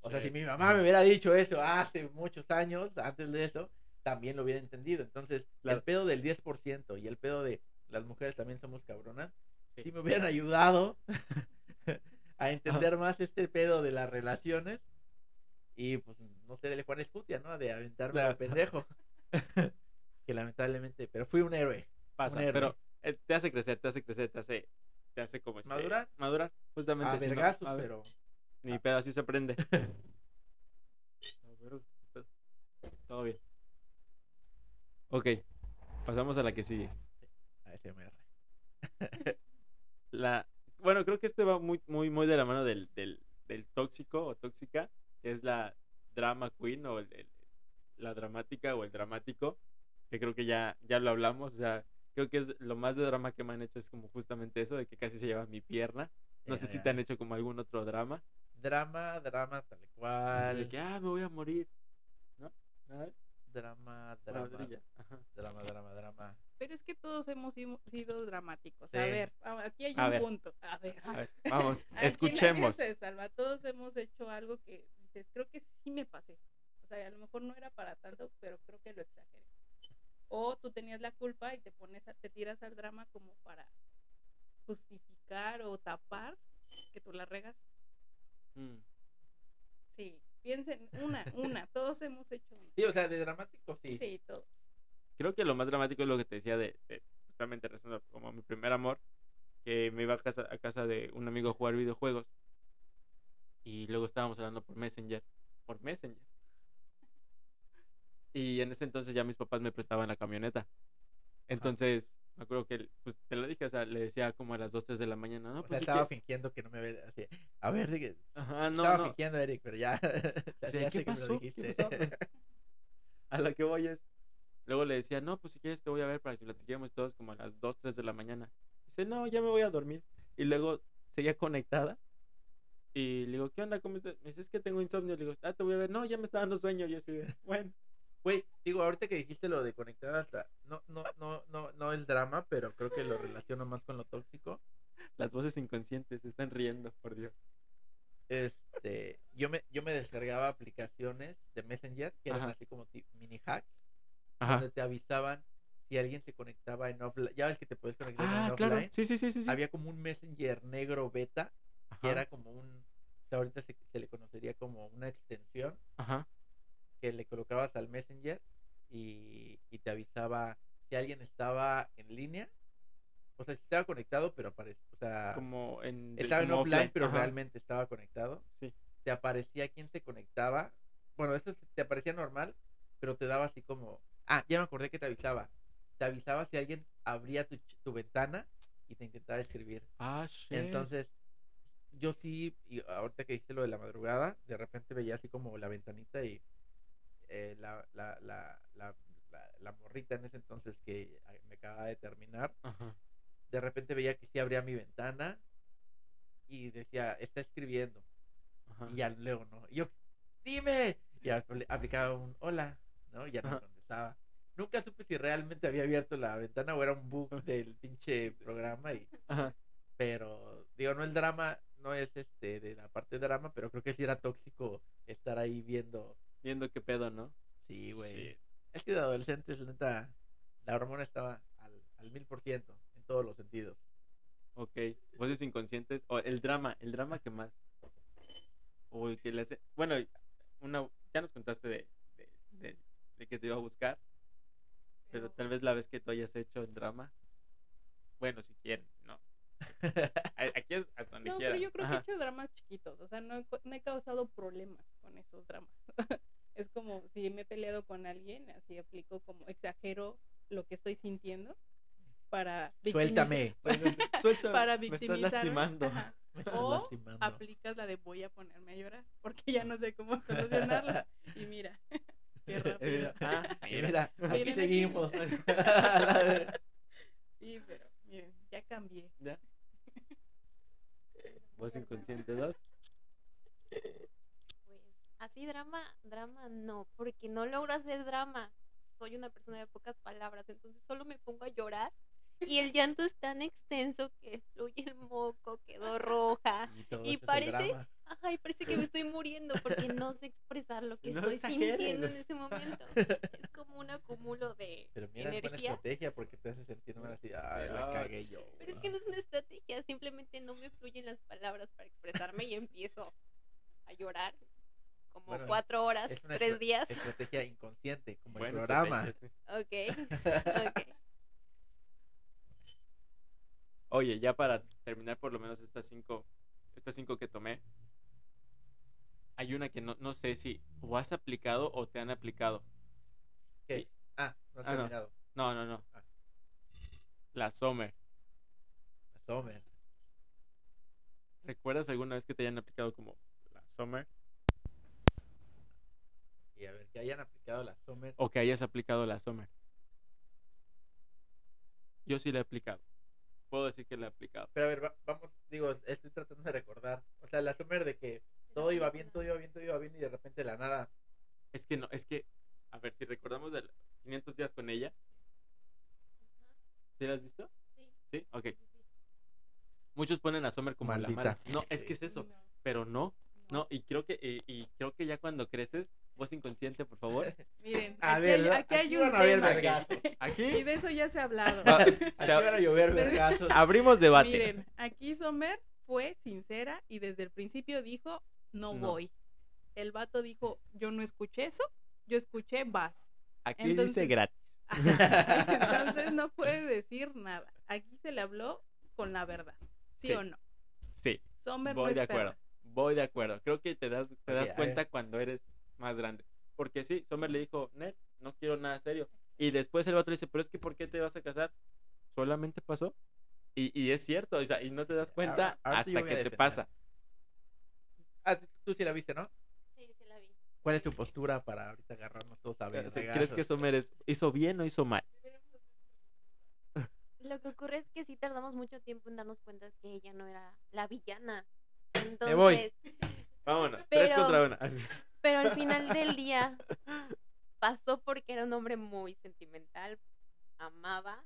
o sea, si mi mamá me hubiera dicho eso hace muchos años, antes de eso, también lo hubiera entendido. Entonces, Claro. el pedo del 10% y el pedo de las mujeres también somos cabronas, Sí. sí me hubieran ayudado a entender más este pedo de las relaciones y pues no ser el Juan Escutia, ¿no? De aventarme al pendejo. que lamentablemente, pero fui un héroe. Pasa, Un héroe. pero eh, te hace crecer, te hace crecer, te hace, te hace como este, ¿Madurar? Madurar, justamente. A no- a pero Ni pedo, así se aprende. A ver, ¿qué pedo? Todo bien. Ok, pasamos a la que sigue. ASMR. La, bueno, creo que este va muy, muy, muy de la mano del, del, del tóxico o tóxica, que es la drama queen o el- el- la dramática o el dramático, que creo que ya, ya lo hablamos, o sea, creo que es lo más de drama que me han hecho es como justamente eso, de que casi se lleva mi pierna. No sé si te han hecho como algún otro drama. Drama, drama, tal así cual. de que, ah, me voy a morir. ¿No? Ay, Drama, drama, drama, drama, drama. Pero es que todos hemos sido dramáticos. A ver, aquí hay A un ver. punto. A ver. A ver, vamos, escuchemos. se salva. Todos hemos hecho algo que dices, creo que sí me pasé. O sea, a lo mejor no era para tanto, pero creo que lo exageré. O tú tenías la culpa y te pones a- te tiras al drama como para justificar o tapar que tú la regaste. Mm. Sí, piensen, una, una, todos hemos hecho una. Sí, o sea, de dramático sí. Sí, todos. creo que lo más dramático es lo que te decía de, de justamente rezando como mi primer amor, que me iba a casa, a casa de un amigo a jugar videojuegos y luego estábamos hablando por Messenger, por Messenger. Y en ese entonces ya mis papás me prestaban la camioneta. Entonces, me acuerdo que, pues te lo dije, o sea, le decía como a las 2, 3 de la mañana, no, o pues sea, sí estaba que- fingiendo que no me había... Así, a ver, que- Ajá, no, estaba no. fingiendo, Eric, pero ya... ya Sí, sé ¿qué que pasó? ¿Qué dijiste. pasó? A lo que voy es. Luego le decía, no, pues si quieres te voy a ver para que platiquemos todos como a las 2, 3 de la mañana. Dice, no, ya me voy a dormir. Y luego seguía conectada. Y le digo, ¿qué onda? ¿Cómo estás? Me dice, es que tengo insomnio. Le digo, ah, te voy a ver. No, ya me está dando sueño. Yo así de, bueno. Güey, digo, ahorita que dijiste lo de conectar hasta... No, no, no, no, no es drama, pero creo que lo relaciono más con lo tóxico. Las voces inconscientes se están riendo, por Dios. Este, yo me, yo me descargaba aplicaciones de Messenger que eran Ajá. así como mini hacks, Ajá. donde te avisaban si alguien se conectaba en offline. Ya ves que te puedes conectar Ah, en claro. offline. Sí, sí, sí, sí. sí. Había como un Messenger negro beta, que era como un, ahorita se, se le conocería como una extensión Ajá. Que le colocabas al Messenger y, y te avisaba si alguien estaba en línea. O sea, si estaba conectado, pero aparece, o sea, Como en. estaba en como offline, pero Ajá, realmente estaba conectado. Sí. Te aparecía quién se conectaba. Bueno, eso te aparecía normal, pero te daba así como. Ah, ya me acordé que te avisaba. Te avisaba si alguien abría tu, tu ventana y te intentaba escribir. Ah, shit. Entonces, yo sí, y ahorita que dijiste lo de la madrugada, de repente veía así como la ventanita y eh, la, la, la, la, morrita en ese entonces que ah, me acaba de terminar, Ajá. de repente veía que sí abría mi ventana y decía, está escribiendo. Ajá. Y ya luego no. Y yo, dime. Y apl- aplicaba un hola, ¿no? Y ya no Ajá. contestaba. Nunca supe si realmente había abierto la ventana o era un bug del pinche programa. Y, pero, digo, no el drama, no es este de la parte de drama, pero creo que sí era tóxico estar ahí viendo. Viendo qué pedo, ¿no? Sí, güey. Sí. Es que de adolescentes, neta, la hormona estaba al, al mil por ciento en todos los sentidos. Ok, voces inconscientes. O el drama, el drama que más. Uy, que le hace. Bueno, una, ya nos contaste de, de, de- de que te iba a buscar, pero tal vez la vez que tú hayas hecho en drama. Bueno, si quieren, no. Aquí es hasta donde No, pero yo creo que he hecho dramas chiquitos, o sea, no he, no he causado problemas con esos dramas. es como si me he peleado con alguien, así aplico como exagero lo que estoy sintiendo para victimizar- Suéltame. Suéltame, para me estás victimizarme. lastimando. Ajá. Me estás O lastimando. aplicas la de voy a ponerme a llorar porque ya no sé cómo solucionarla. Y mira, qué Eh, rápido. ah, Y mira. mira, aquí Miren, aquí seguimos. Sí, pero miren, ya cambié. ¿Ya? Voz inconsciente 2. Así drama, drama no, porque no logro hacer drama. Soy una persona de pocas palabras, entonces solo me pongo a llorar y el llanto es tan extenso que fluye el moco, quedó roja. Y, Y parece- drama. Ay, parece que me estoy muriendo porque no sé expresar lo que No estoy exageres. sintiendo en ese momento. Es como un acúmulo de Pero mira, es buena energía. estrategia porque te hace sentir mal así. Ay, la cagué yo. Pero es que no es una estrategia, simplemente no me fluyen las palabras para expresarme y empiezo a llorar como Bueno, cuatro horas, es una tres estra- días. Estrategia inconsciente, como el programa. Ok. Oye, ya para terminar por lo menos estas cinco, estas cinco que tomé, hay una que no, no sé si o has aplicado o te han aplicado. ¿Qué? Ah, no has Ah, no. terminado. No, no, no. Ah. La Sommer. La Sommer. ¿Recuerdas alguna vez que te hayan aplicado como la Sommer? Y a ver, que hayan aplicado la Sommer. O que hayas aplicado la Sommer. Yo sí la he aplicado. Puedo decir que la he aplicado. Pero a ver, va- vamos, digo, estoy tratando de recordar. O sea, la Sommer de que todo iba bien, todo iba bien, todo iba bien y de repente de la nada. Es que no, es que, a ver, si recordamos de 500 días con ella, ¿sí la has visto? Sí. Sí, ok. Muchos ponen a Sommer como la Maldita. mala. No, es que es eso. No, Pero no, no, y creo que, y, y creo que ya cuando creces, voz inconsciente, por favor. Miren, A aquí, ver, hay, ¿no? aquí hay Aquí un a tema. vergazos. Y Aquí de eso ya se ha hablado. va- Aquí se- van a llover vergazos. abrimos debate. Miren, aquí Sommer fue sincera y desde el principio dijo, no, No. voy. El vato dijo, yo no escuché eso, yo escuché vas. Aquí dice gratis. Entonces no puede decir nada. Aquí se le habló con la verdad. ¿Sí, Sí. o no? Sí, Sommer no voy de es perra. acuerdo. Voy de acuerdo. Creo que te das, te das cuenta cuando eres más grande. Porque sí, Sommer le dijo, Ned, no quiero nada serio. Y después el vato le dice, pero es que ¿por qué te vas a casar? Solamente pasó. Y, y es cierto, o sea, y no te das cuenta Ahora- ahora hasta que te pasa. Ah, tú- sí la viste, ¿no? Sí, sí la vi. ¿Cuál es tu postura para ahorita agarrarnos todos a ver? O sea, ¿Crees que Sommer es- hizo bien o hizo mal? Lo que ocurre es que sí tardamos mucho tiempo en darnos cuenta que ella no era la villana. Me voy. Entonces, Vámonos, tres Pero- contra una. Pero al final del día pasó porque era un hombre muy sentimental, amaba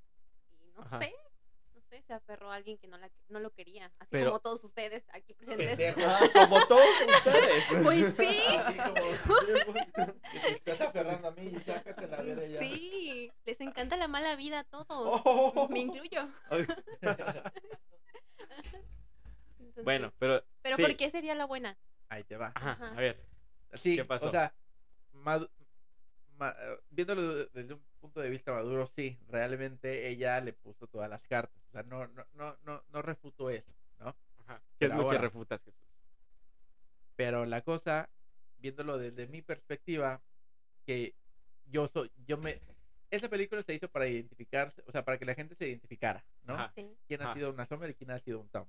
y no Ajá. sé, no sé, se aferró a alguien que no la no lo quería, así Pero- como todos ustedes aquí presentes. Pendejo. Como todos ustedes. Pues sí. Así como. que te estás aferrando a mí y sácate la verga ya. Sí, les encanta la mala vida a todos. Oh. Me incluyo. Entonces, Bueno, pero. pero sí. ¿por qué sería la buena? Ahí te va. Ajá, Ajá. a ver. Sí, ¿Qué pasó? O sea, madu- ma- eh, viéndolo de- desde un punto de vista maduro, sí, realmente ella le puso todas las cartas. O sea, no, no, no, no, no refutó eso, ¿no? Ajá. ¿Qué es Pero lo que ahora- refutas, Jesús? Pero la cosa, viéndolo desde mi perspectiva, que yo soy, yo me, esa película se hizo para identificarse, o sea, para que la gente se identificara, ¿no? Ajá. Sí. ¿Quién ha Ajá. sido una Summer y quién ha sido un Tom?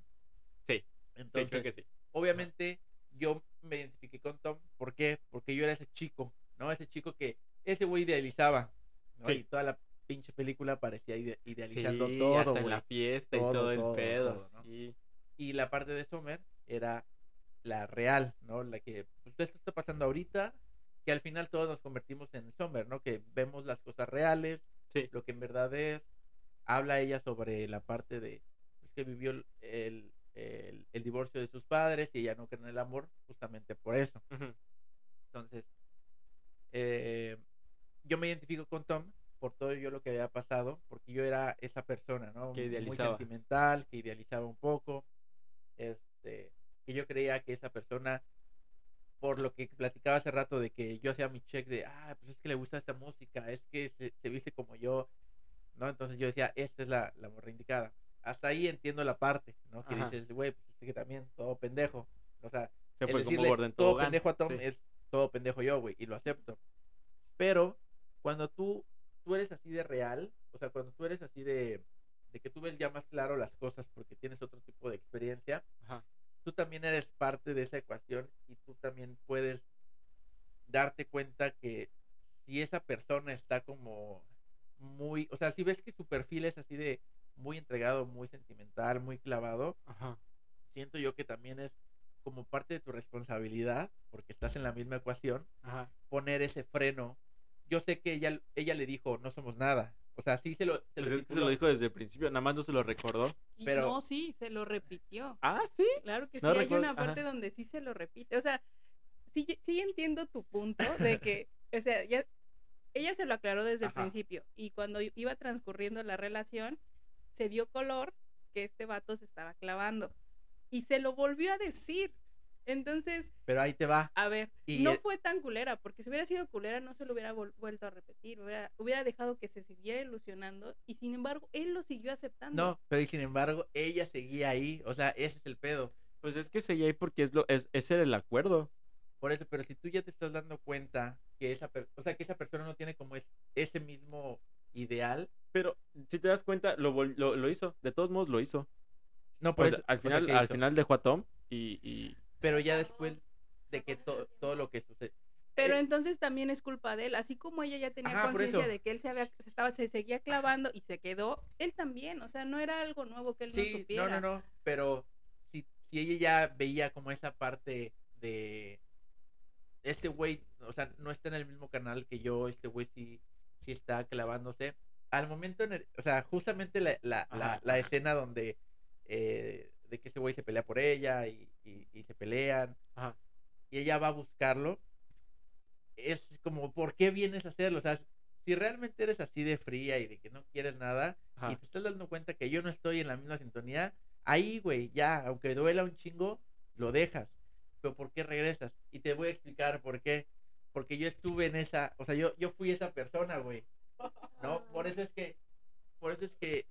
Sí, Sí, Entonces, creo que sí. obviamente yo me identifiqué con Tom, ¿por qué? Porque yo era ese chico, ¿no? Ese chico que ese güey idealizaba, ¿no? Sí. Y toda la pinche película parecía ide- idealizando Sí, todo, hasta en la fiesta y Todo, todo, el pedo. todo, ¿no? sí. Y la parte de Summer era la real, ¿no? La que, pues, esto está pasando ahorita, que al final todos nos convertimos en Summer, ¿no? Que vemos las cosas reales, lo que en verdad es. Habla ella sobre la parte de pues, que vivió el, el, divorcio de sus padres y ella no cree en el amor justamente por eso. Entonces, eh, yo me identifico con Tom por todo yo lo que había pasado, porque yo era esa persona, ¿no? Que Muy sentimental, que idealizaba un poco, este, que yo creía que esa persona, por lo que platicaba hace rato de que yo hacía mi check de, ah, pues es que le gusta esta música, es que se, se viste como yo, ¿no? Entonces yo decía, esta es la, la morra indicada. Hasta ahí entiendo la parte, ¿no? Que Ajá. dices, güey, pues es que también, todo pendejo. O sea, Se fue como decirle Gordon todo Tobogán. pendejo a Tom Sí. es todo pendejo yo, güey, y lo acepto. Pero cuando tú, tú eres así de real, o sea, cuando tú eres así de, de que tú ves ya más claro las cosas porque tienes otro tipo de experiencia, Ajá. tú también eres parte de esa ecuación y tú también puedes darte cuenta que si esa persona está como muy, o sea, si ves que su perfil es así de muy entregado, muy sentimental, muy clavado, Ajá. siento yo que también es como parte de tu responsabilidad, porque estás en la misma ecuación, Ajá. poner ese freno. Yo sé que ella, ella le dijo, no somos nada. O sea, sí se lo, se Pues lo es que se lo dijo desde el principio, nada más no se lo recordó. Y Pero- no, sí, se lo repitió. Ah, sí. Claro que sí, No hay recuerdo- una parte ajá. donde sí se lo repite. O sea, sí, sí entiendo tu punto de que, o sea, ya, ella se lo aclaró desde el Ajá. principio y cuando i- iba transcurriendo la relación, se dio color que este vato se estaba clavando y se lo volvió a decir. Entonces, Pero ahí te va. a ver, Y no fue tan culera, porque si hubiera sido culera no se lo hubiera vuelto a repetir, hubiera, hubiera dejado que se siguiera ilusionando y sin embargo él lo siguió aceptando. No, pero y sin embargo, ella seguía ahí. O sea, ese es el pedo. Pues es que seguía ahí porque es lo, es, ese era el acuerdo. Por eso, pero si tú ya te estás dando cuenta que esa, per- o sea, que esa persona no tiene como es, ese mismo ideal, Pero si te das cuenta, lo, vol- lo, lo hizo. De todos modos lo hizo. no eso, al o sea, final, ¿qué al final dejó a Tom y, y- pero ya después de que to- todo lo que sucede, Pero Eh, entonces también es culpa de él, así como ella ya tenía conciencia de que él se había, se estaba, se seguía clavando y se quedó, él también, o sea, no era algo nuevo que él no sí, supiera. no, no, no, pero si, si ella ya veía como esa parte de este güey, o sea, no está en el mismo canal que yo, este güey sí, sí está clavándose. Al momento, en el- o sea, justamente la, la, la, escena donde eh, de que ese güey se pelea por ella y, y, y se pelean Ajá. y ella va a buscarlo, es como, ¿por qué vienes a hacerlo? O sea, si realmente eres así de fría y de que no quieres nada y te estás dando cuenta que yo no estoy en la misma sintonía, ahí, güey, ya, aunque duela un chingo, lo dejas. Pero ¿por qué regresas? Y te voy a explicar por qué. Porque yo estuve en esa, o sea, yo, yo fui esa persona, güey. ¿No? Por eso es que, por eso es que,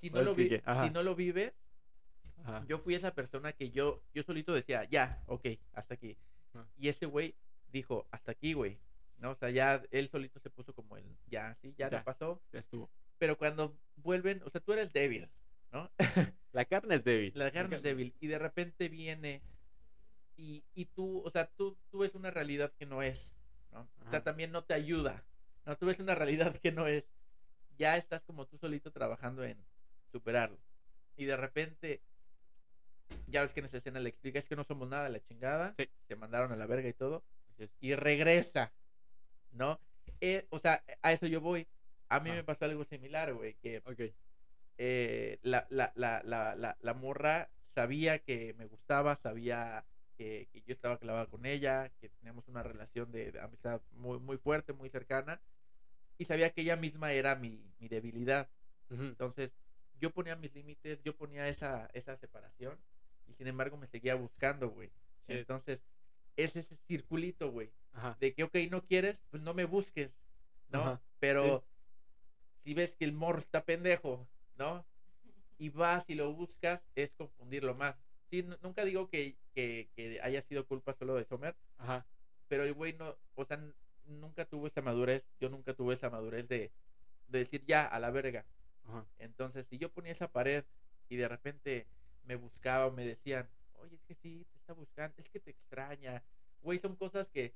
si no, lo, vi- que, si no lo vives, ajá. yo fui esa persona que yo, yo solito decía, ya, ok, hasta aquí. Ajá. Y ese güey dijo, hasta aquí, güey. ¿No? O sea, ya él solito se puso como el, ya, sí, ya, Ya. no pasó. Ya estuvo. Pero cuando vuelven, o sea, tú eres débil, ¿no? La carne es débil. La carne es débil. Y de repente viene y, y tú, o sea, tú, tú ves una realidad que no es, ¿no? O sea, también no te ayuda, ¿no? Tú ves una realidad que no es. Ya estás como tú solito trabajando en superarlo. Y de repente, ya ves que en esa escena le explicas que no somos nada, la chingada. Sí. Te mandaron a la verga y todo. Es. Y regresa, ¿no? Eh, o sea, a eso yo voy. A mí me pasó algo similar, güey, que Ok. eh, la, la, la, la morra sabía que me gustaba, sabía que, que yo estaba clavada con ella, que teníamos una relación de, de amistad muy, muy fuerte, muy cercana, y sabía que ella misma era mi, mi debilidad. Ujú. Entonces, yo ponía mis límites, yo ponía esa, esa separación, y sin embargo me seguía buscando, güey. Shit. Entonces, es ese circulito, güey, de que, ok, no quieres, pues no me busques, ¿no? Ajá, Pero si ves que el morro está pendejo, ¿no? Y vas y lo buscas, es confundirlo más. Sí, nu- nunca digo que, que, que haya sido culpa solo de Sommer, Ajá. pero el güey no, o sea, nunca tuvo esa madurez, yo nunca tuve esa madurez de, de decir ya, a la verga. Ajá. Entonces, si yo ponía esa pared y de repente me buscaba o me decían, oye, es que sí, te está buscando, es que te extraña. Güey, son cosas que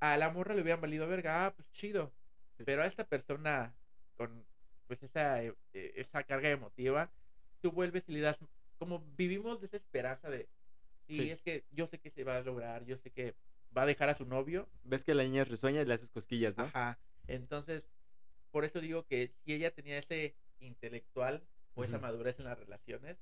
a la morra le hubieran valido verga, ah, pues chido. Sí. Pero a esta persona con pues esa, eh, esa carga emotiva, tú vuelves y le das, como vivimos de esa esperanza de, sí, Sí. es que yo sé que se va a lograr, yo sé que va a dejar a su novio, Ves que la niña risueña y le haces cosquillas, ¿no? Ajá. Entonces, por eso digo que si ella tenía ese intelectual o esa madurez en las relaciones,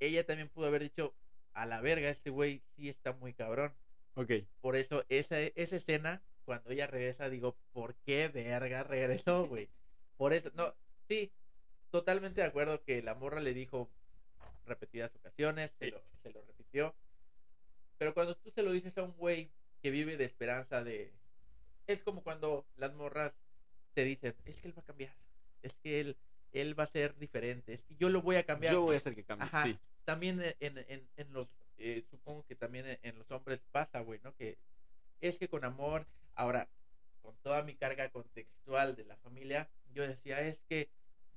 ella también pudo haber dicho, a la verga, este güey sí está muy cabrón. Ok. Por eso, esa, esa escena, cuando ella regresa, digo, ¿por qué verga regresó, güey? Por eso, no, sí, totalmente de acuerdo que la morra le dijo repetidas ocasiones, se lo, se lo repitió. Pero cuando tú se lo dices a un güey que vive de esperanza de... Es como cuando las morras te dicen, es que él va a cambiar, es que él él va a ser diferente, es que yo lo voy a cambiar. Yo voy a hacer que cambie. Ajá. Sí. También en, en- en- los, eh, supongo que también en, en los hombres pasa, güey, ¿no? Que es que con amor, ahora, con toda mi carga contextual de la familia, yo decía, es que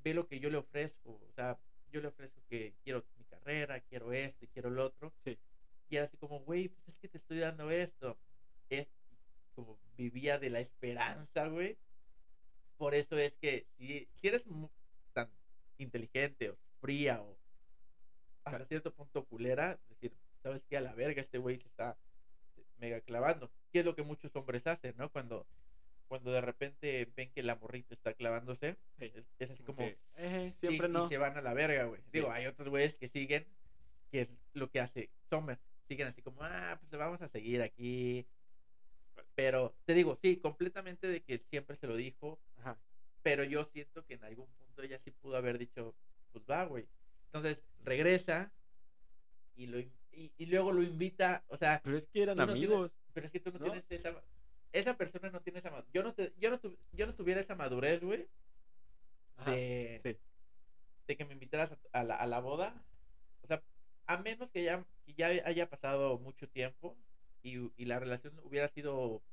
ve lo que yo le ofrezco, o sea, yo le ofrezco que quiero carrera, quiero esto y quiero lo otro. Sí. Y era así como, güey, pues es que te estoy dando esto. Es como vivía de la esperanza, güey. Por eso es que si, si eres tan inteligente o fría o hasta Claro. cierto punto culera, es decir, sabes que a la verga este güey se está mega clavando. ¿Qué es lo que muchos hombres hacen, no? Cuando, cuando de repente ven que la morrita está clavándose, Sí. es, es así Como eh, sí, siempre y no. se van a la verga, güey. Digo, Sí. hay otros güeyes que siguen, que es lo que hace Sommer. Siguen así como, ah, pues vamos a seguir aquí. Pero te digo, sí, completamente de que siempre se lo dijo, Ajá. pero yo siento que en algún punto ella sí pudo haber dicho, pues va, güey. Entonces regresa y, lo, y, y luego lo invita, o sea, Pero es que eran Tú no tienes- amigos. pero es que tú no, ¿No? tienes esa, esa persona no tiene esa, ma- yo no, te, yo no, tu- yo no tuviera esa madurez, güey, de, sí. de que me invitaras a, a la, a la boda, o sea, a menos que ya, que ya haya pasado mucho tiempo y, y la relación hubiera sido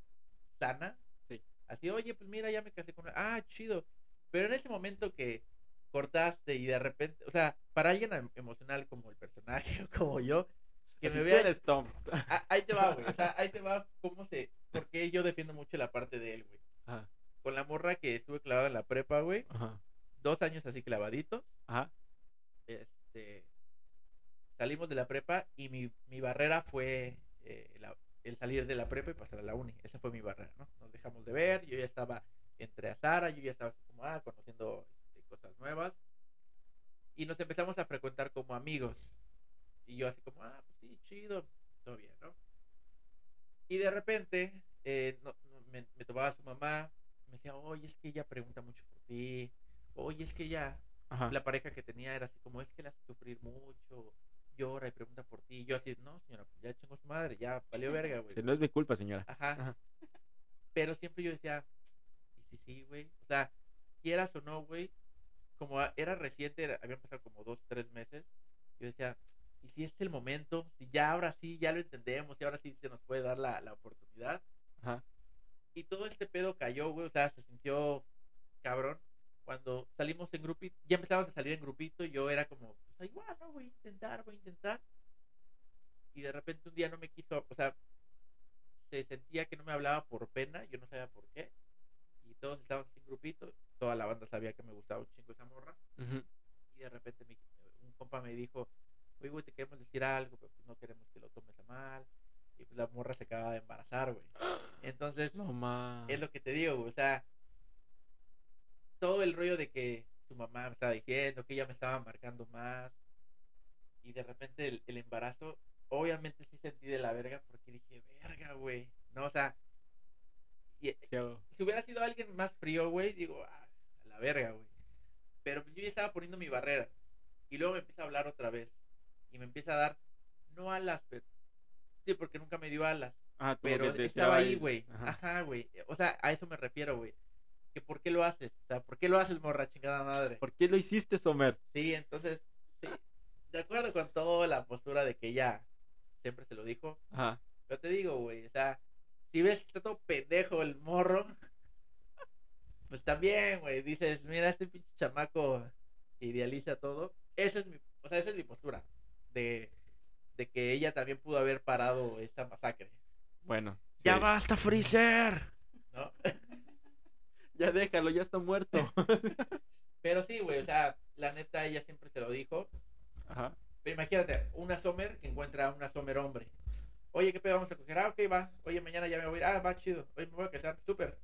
sana, Sí. así, oye, pues mira, ya me casé con una, ah, chido, pero en ese momento que cortaste y de repente, o sea, para alguien em- emocional como el personaje o como yo, que Así me tú vea, eres Tom. Ah, ahí te va, güey, o sea, ahí te va cómo se, porque yo defiendo mucho la parte de él, güey, Ajá. con la morra que estuve clavado en la prepa, güey, Ajá. dos años así clavadito, Ajá. este salimos de la prepa y mi, mi barrera fue eh, la- el salir de la prepa y pasar a la uni. Esa fue mi barrera, ¿no? Nos dejamos de ver, yo ya estaba entre a Sara, yo ya estaba como ah, conociendo este, cosas nuevas y nos empezamos a frecuentar como amigos. Y yo así como, ah, chido, todo bien, ¿no? Y de repente eh, no- no, me, me tomaba su mamá, me decía, oye, es que ella pregunta mucho por ti, oye, es que ella Ajá. la pareja que tenía era así como es que la hace sufrir mucho, llora y pregunta por ti. Y yo así, no, señora, pues ya chingó su madre, ya valió verga, güey. Sí, no es mi culpa, señora. Ajá. Ajá. Pero siempre yo decía, y sí, sí, güey. O sea, quieras o no, güey, como era reciente, habían pasado como dos, tres meses, yo decía, y si es el momento, si ya ahora sí, ya lo entendemos, y ahora sí se nos puede dar la, la oportunidad. Ajá. Y todo este pedo cayó, güey, o sea, se sintió cabrón. Cuando salimos en grupito, ya empezamos a salir en grupito, y yo era como, pues igual, no, voy a intentar, voy a intentar. Y de repente un día no me quiso, o sea, se sentía que no me hablaba por pena, yo no sabía por qué. Y todos estábamos en grupito, toda la banda sabía que me gustaba un chingo esa morra. Ujú. Y de repente mi- un compa me dijo, oye, güey, te queremos decir algo, pero pues no queremos que lo tomes a mal. Y pues la morra se acaba de embarazar, güey. Entonces, es lo que te digo, güey, o sea, todo el rollo de que su mamá me estaba diciendo, que ella me estaba marcando más, y de repente el, el embarazo, obviamente sí sentí de la verga, porque dije, verga, güey, no, o sea, y, Sí, hago. si hubiera sido alguien más frío, güey, digo, ah, a la verga, güey. Pero yo ya estaba poniendo mi barrera. Y luego me empieza a hablar otra vez. Y me empieza a dar, no alas, pero... Sí, porque nunca me dio alas. Como Pero estaba ahí, güey. Ajá. Güey. O sea, a eso me refiero, güey. Que por qué lo haces. O sea, ¿por qué lo haces, morra, chingada madre? ¿Por qué lo hiciste, Somer? Sí, entonces, sí. De acuerdo con toda la postura de que ella siempre se lo dijo. Ajá. Pero te digo, güey, o sea, si ves que está todo pendejo el morro, pues también, güey, dices, mira, este pinche chamaco idealiza todo. Esa es mi, o sea, esa es mi postura. De, de que ella también pudo haber parado esta masacre. Bueno. ¡Ya sí. basta, Freezer! ¿No? Ya déjalo, ya está muerto. Pero sí, güey, o sea, la neta ella siempre te lo dijo. Ajá. Pero imagínate, una Sommer que encuentra a una Sommer hombre. Oye, ¿qué pedo vamos a coger? Ah, ok, va. Oye, mañana ya me voy. Ah, va, chido. Oye, me voy a casar. Súper.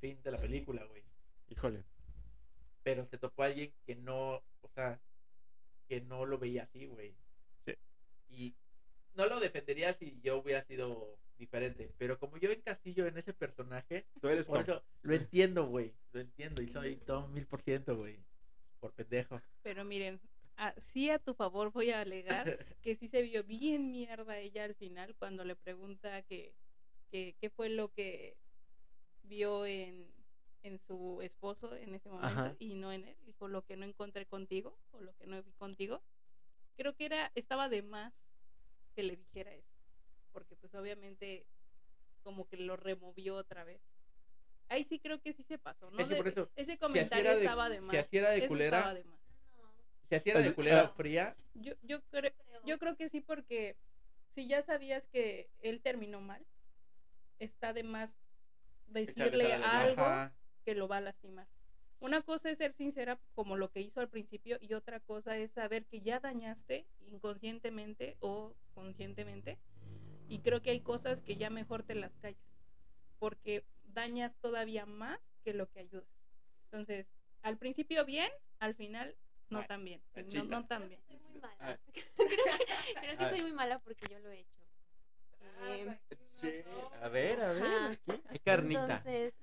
Fin de la película, güey. Híjole. Pero se topó a alguien que no, o sea, que no lo veía así, güey. Y no lo defendería si yo hubiera sido diferente. Pero como yo encastillo en ese personaje, Tú eres por Tom. eso lo entiendo, güey. Lo entiendo y soy todo mil por ciento, güey. Por pendejo. Pero miren, a- sí a tu favor voy a alegar que sí se vio bien mierda ella al final cuando le pregunta que, que qué fue lo que vio en, en su esposo en ese momento Ajá. y no en él. Dijo lo que no encontré contigo o lo que no vi contigo. Creo que era estaba de más que le dijera eso, porque pues obviamente como que lo removió otra vez. Ahí sí creo que sí se pasó, ¿no? Es que De- por eso, ese si comentario era de- estaba de más. si así era de culera, estaba de más. si así era de Oye, culera fría, Yo, yo, creo, yo creo que sí, porque si ya sabías que él terminó mal, está de más decirle algo ajá, que lo va a lastimar. Una cosa es ser sincera como lo que hizo al principio y otra cosa es saber que ya dañaste inconscientemente o conscientemente y creo que hay cosas que ya mejor te las callas porque dañas todavía más que lo que ayudas. Entonces, al principio bien, al final no Ay, tan bien. sí. No, no tan Creo bien. que soy muy mala. Creo que, creo que soy muy mala porque yo lo he hecho. Em, A ver, a ver, aquí hay carnita. Entonces,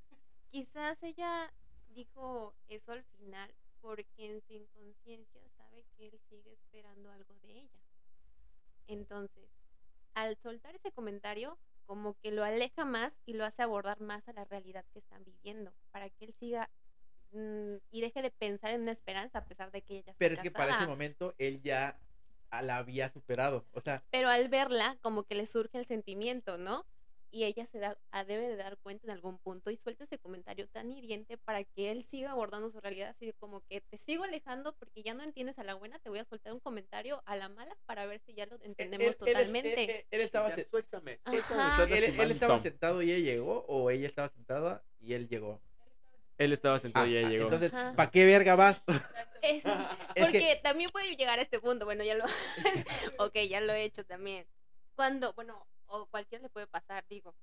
quizás ella dijo eso al final porque en su inconsciencia sabe que él sigue esperando algo de ella. Entonces, al soltar ese comentario, como que lo aleja más y lo hace abordar más a la realidad que están viviendo, para que él siga mm, y deje de pensar en una esperanza a pesar de que ella ya está pero es que para ese momento él ya la había superado. O sea, Pero al verla, como que le surge el sentimiento, ¿no? Y ella se da, a- debe de dar cuenta en algún punto y suelta ese comentario tan hiriente para que él siga abordando su realidad, así de como que te sigo alejando porque ya no entiendes a la buena, te voy a soltar un comentario a la mala para ver si ya lo él- entendemos él- él- totalmente. él- él- él estaba Ya, suéltame, suéltame, él, estaba sentado y ella llegó, o ella estaba sentada y él llegó. Él estaba sentado y Ah, ella ah, llegó. Entonces. ¿para qué verga vas? Es- Es porque que- también puede llegar a este punto, bueno, ya lo, ok, ya lo he hecho también. Cuando, bueno, o cualquiera le puede pasar, digo,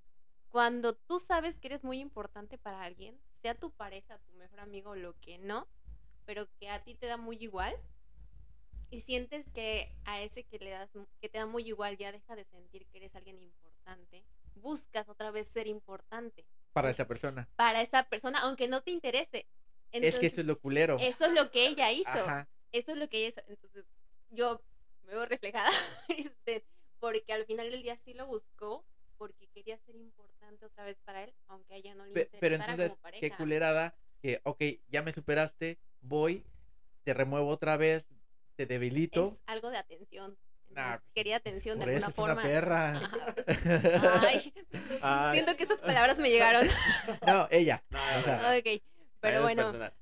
cuando tú sabes que eres muy importante para alguien, sea tu pareja, tu mejor amigo lo que no, pero que a ti te da muy igual y sientes que a ese que le das, que te da muy igual ya deja de sentir que eres alguien importante, buscas otra vez ser importante Para esa persona. para esa persona, aunque no te interese. es que Entonces, eso es lo culero. eso es lo que ella hizo. Ajá. Eso es lo que ella hizo. Entonces, yo me veo reflejada, este, porque al final del día sí lo buscó, porque quería ser importante otra vez para él, aunque a ella no le Pe- interesara pero entonces, como pareja. qué culerada que, ok, ya me superaste, voy, te remuevo otra vez, te debilito. Es algo de atención. Nah, Entonces, quería atención de Por eso alguna es forma. una perra. Ajá, pues, Ay, pues, Ay. siento que esas palabras me llegaron. no, ella. No, o sea, ok, pero bueno, personal.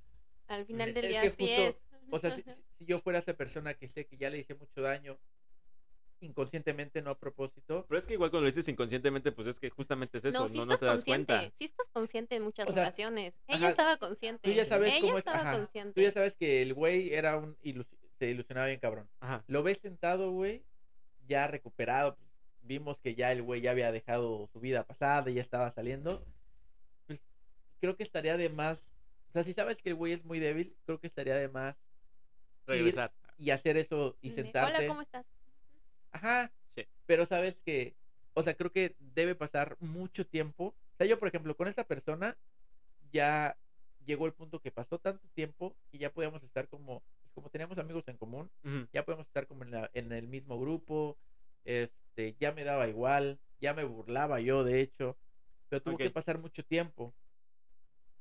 al final del Es día sí es. O sea, si- si yo fuera esa persona que sé que ya le hice mucho daño, inconscientemente, no a propósito, Pero es que igual cuando lo dices inconscientemente, pues es que justamente es eso, no, no, sí no, estás das consciente, cuenta. sí estás consciente en muchas O sea, ocasiones. Ella ajá, estaba consciente. tú ya sabes Ella cómo es, estaba ajá, consciente. tú ya sabes que el güey era un ilus- se ilusionaba bien cabrón. Ajá. Lo ves sentado, güey, ya recuperado, vimos que ya el güey ya había dejado su vida pasada, ya estaba saliendo, pues creo que estaría de más, o sea, si sabes que el güey es muy débil, creo que estaría de más Regresar. y hacer eso y sentarte. Hola, ¿cómo estás? Ajá. Sí. Pero sabes que, o sea, creo que debe pasar mucho tiempo. O sea, yo, por ejemplo, con esta persona ya llegó el punto que pasó tanto tiempo que ya podíamos estar como, como teníamos amigos en común, ya podemos estar como en, la- en el mismo grupo, este, ya me daba igual, ya me burlaba yo, de hecho, pero tuvo que pasar mucho tiempo.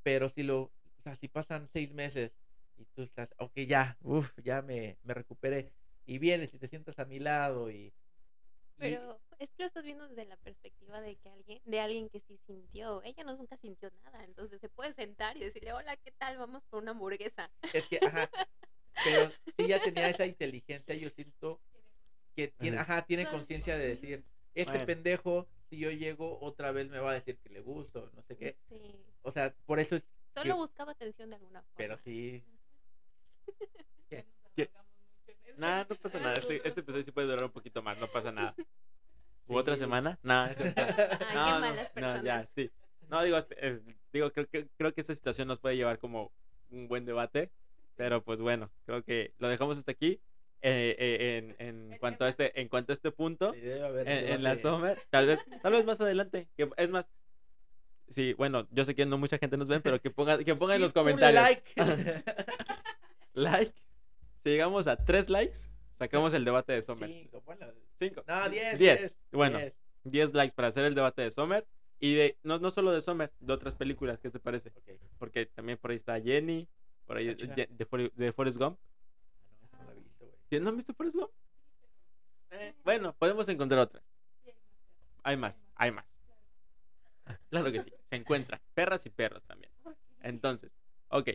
Pero si lo, o sea, si pasan seis meses y tú estás, ok, ya, uff, ya me, me recuperé, y vienes y te sientas a mi lado y... y- Pero es que lo estás viendo desde la perspectiva de que alguien, de alguien que sí sintió. Ella no nunca sintió nada, entonces se puede sentar y decirle, hola, ¿qué tal? Vamos por una hamburguesa. Es que, ajá, pero si ya tenía esa inteligencia, yo siento que tiene, Ajá. ajá, tiene conciencia de decir, este Bueno. pendejo, si yo llego otra vez me va a decir que le gusto, no sé qué. Sí. O sea, por eso es, Solo que- buscaba atención de alguna forma. pero sí, Nah, no pasa nada. Este, este episodio sí puede durar un poquito más, no pasa nada. ¿U otra semana? No, es- Ay, no, qué no, malas no, ya, personas. sí. No, digo, este, es- digo creo, que, creo que esta situación nos puede llevar como un buen debate, pero pues bueno, creo que lo dejamos hasta aquí. Eh, eh, en, en cuanto a este en cuanto a este punto sí debe haber en, en la. Summer tal vez tal vez más adelante que es más sí bueno yo sé que no mucha gente nos ve pero que ponga que ponga en los comentarios like. like si llegamos a tres likes sacamos el debate de Summer Cinco, bueno, cinco no, diez, Diez. diez, Bueno, diez. 10 likes para hacer el debate de Sommer Y de, no, no solo de Summer, de otras películas, ¿qué te parece? Porque también por ahí está Jenny, por ahí Ah, de, de, Forrest Gump. Ah, no, no la he visto, güey. ¿Sí, ¿No han visto Forrest Gump? Eh, bueno, podemos encontrar otras. Hay más, hay más. Claro que sí, se encuentran. Perras y perros también. Entonces, ok.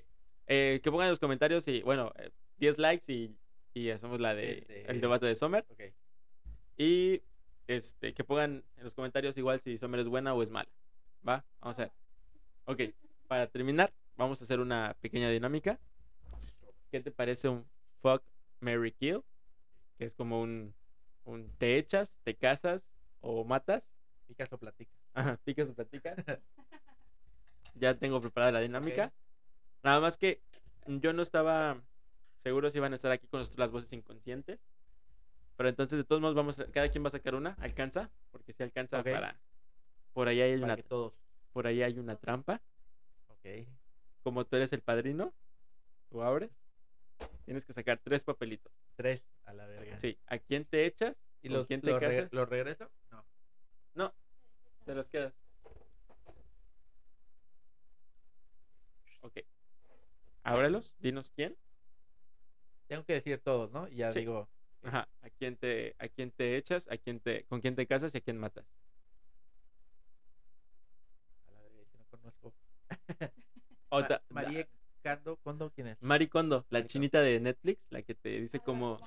eh, que pongan en los comentarios y, bueno, eh, 10 likes y, y hacemos la de, El de- el debate de Summer. Y este, que pongan en los comentarios igual si Summer es buena o es mala. ¿Va? Vamos a ver. Ok, para terminar, vamos a hacer una pequeña dinámica. ¿Qué te parece un fuck, Mary kill? Que es como un, un te echas, te casas o matas. Picasso platica. Ajá, picas o platicas. ya tengo preparada la dinámica. Ok. Nada más que yo no estaba seguro si iban a estar aquí con nosotros las voces inconscientes. Pero entonces, de todos modos, vamos a- cada quien va a sacar una. ¿Alcanza? Porque si alcanza para. Por ahí hay Para una, todos. por ahí hay una trampa. Ok. Como tú eres el padrino, tú abres. Tienes que sacar tres papelitos. Tres a la verga. Sí, ¿a quién te echas? ¿Y ¿Con los, quién te los regreso? No. No, te los quedas. Ok. Ábrelos, dinos quién. Tengo que decir todos, ¿no? Y ya Sí. digo. Ajá, a quién te, a quién te echas, a quién te, con quién te casas y a quién matas. A la si no conozco. Otra, Ma- María Cando, Condo, ¿quién es? Mari Kondo, la Mari Kondo. chinita de Netflix, la que te dice como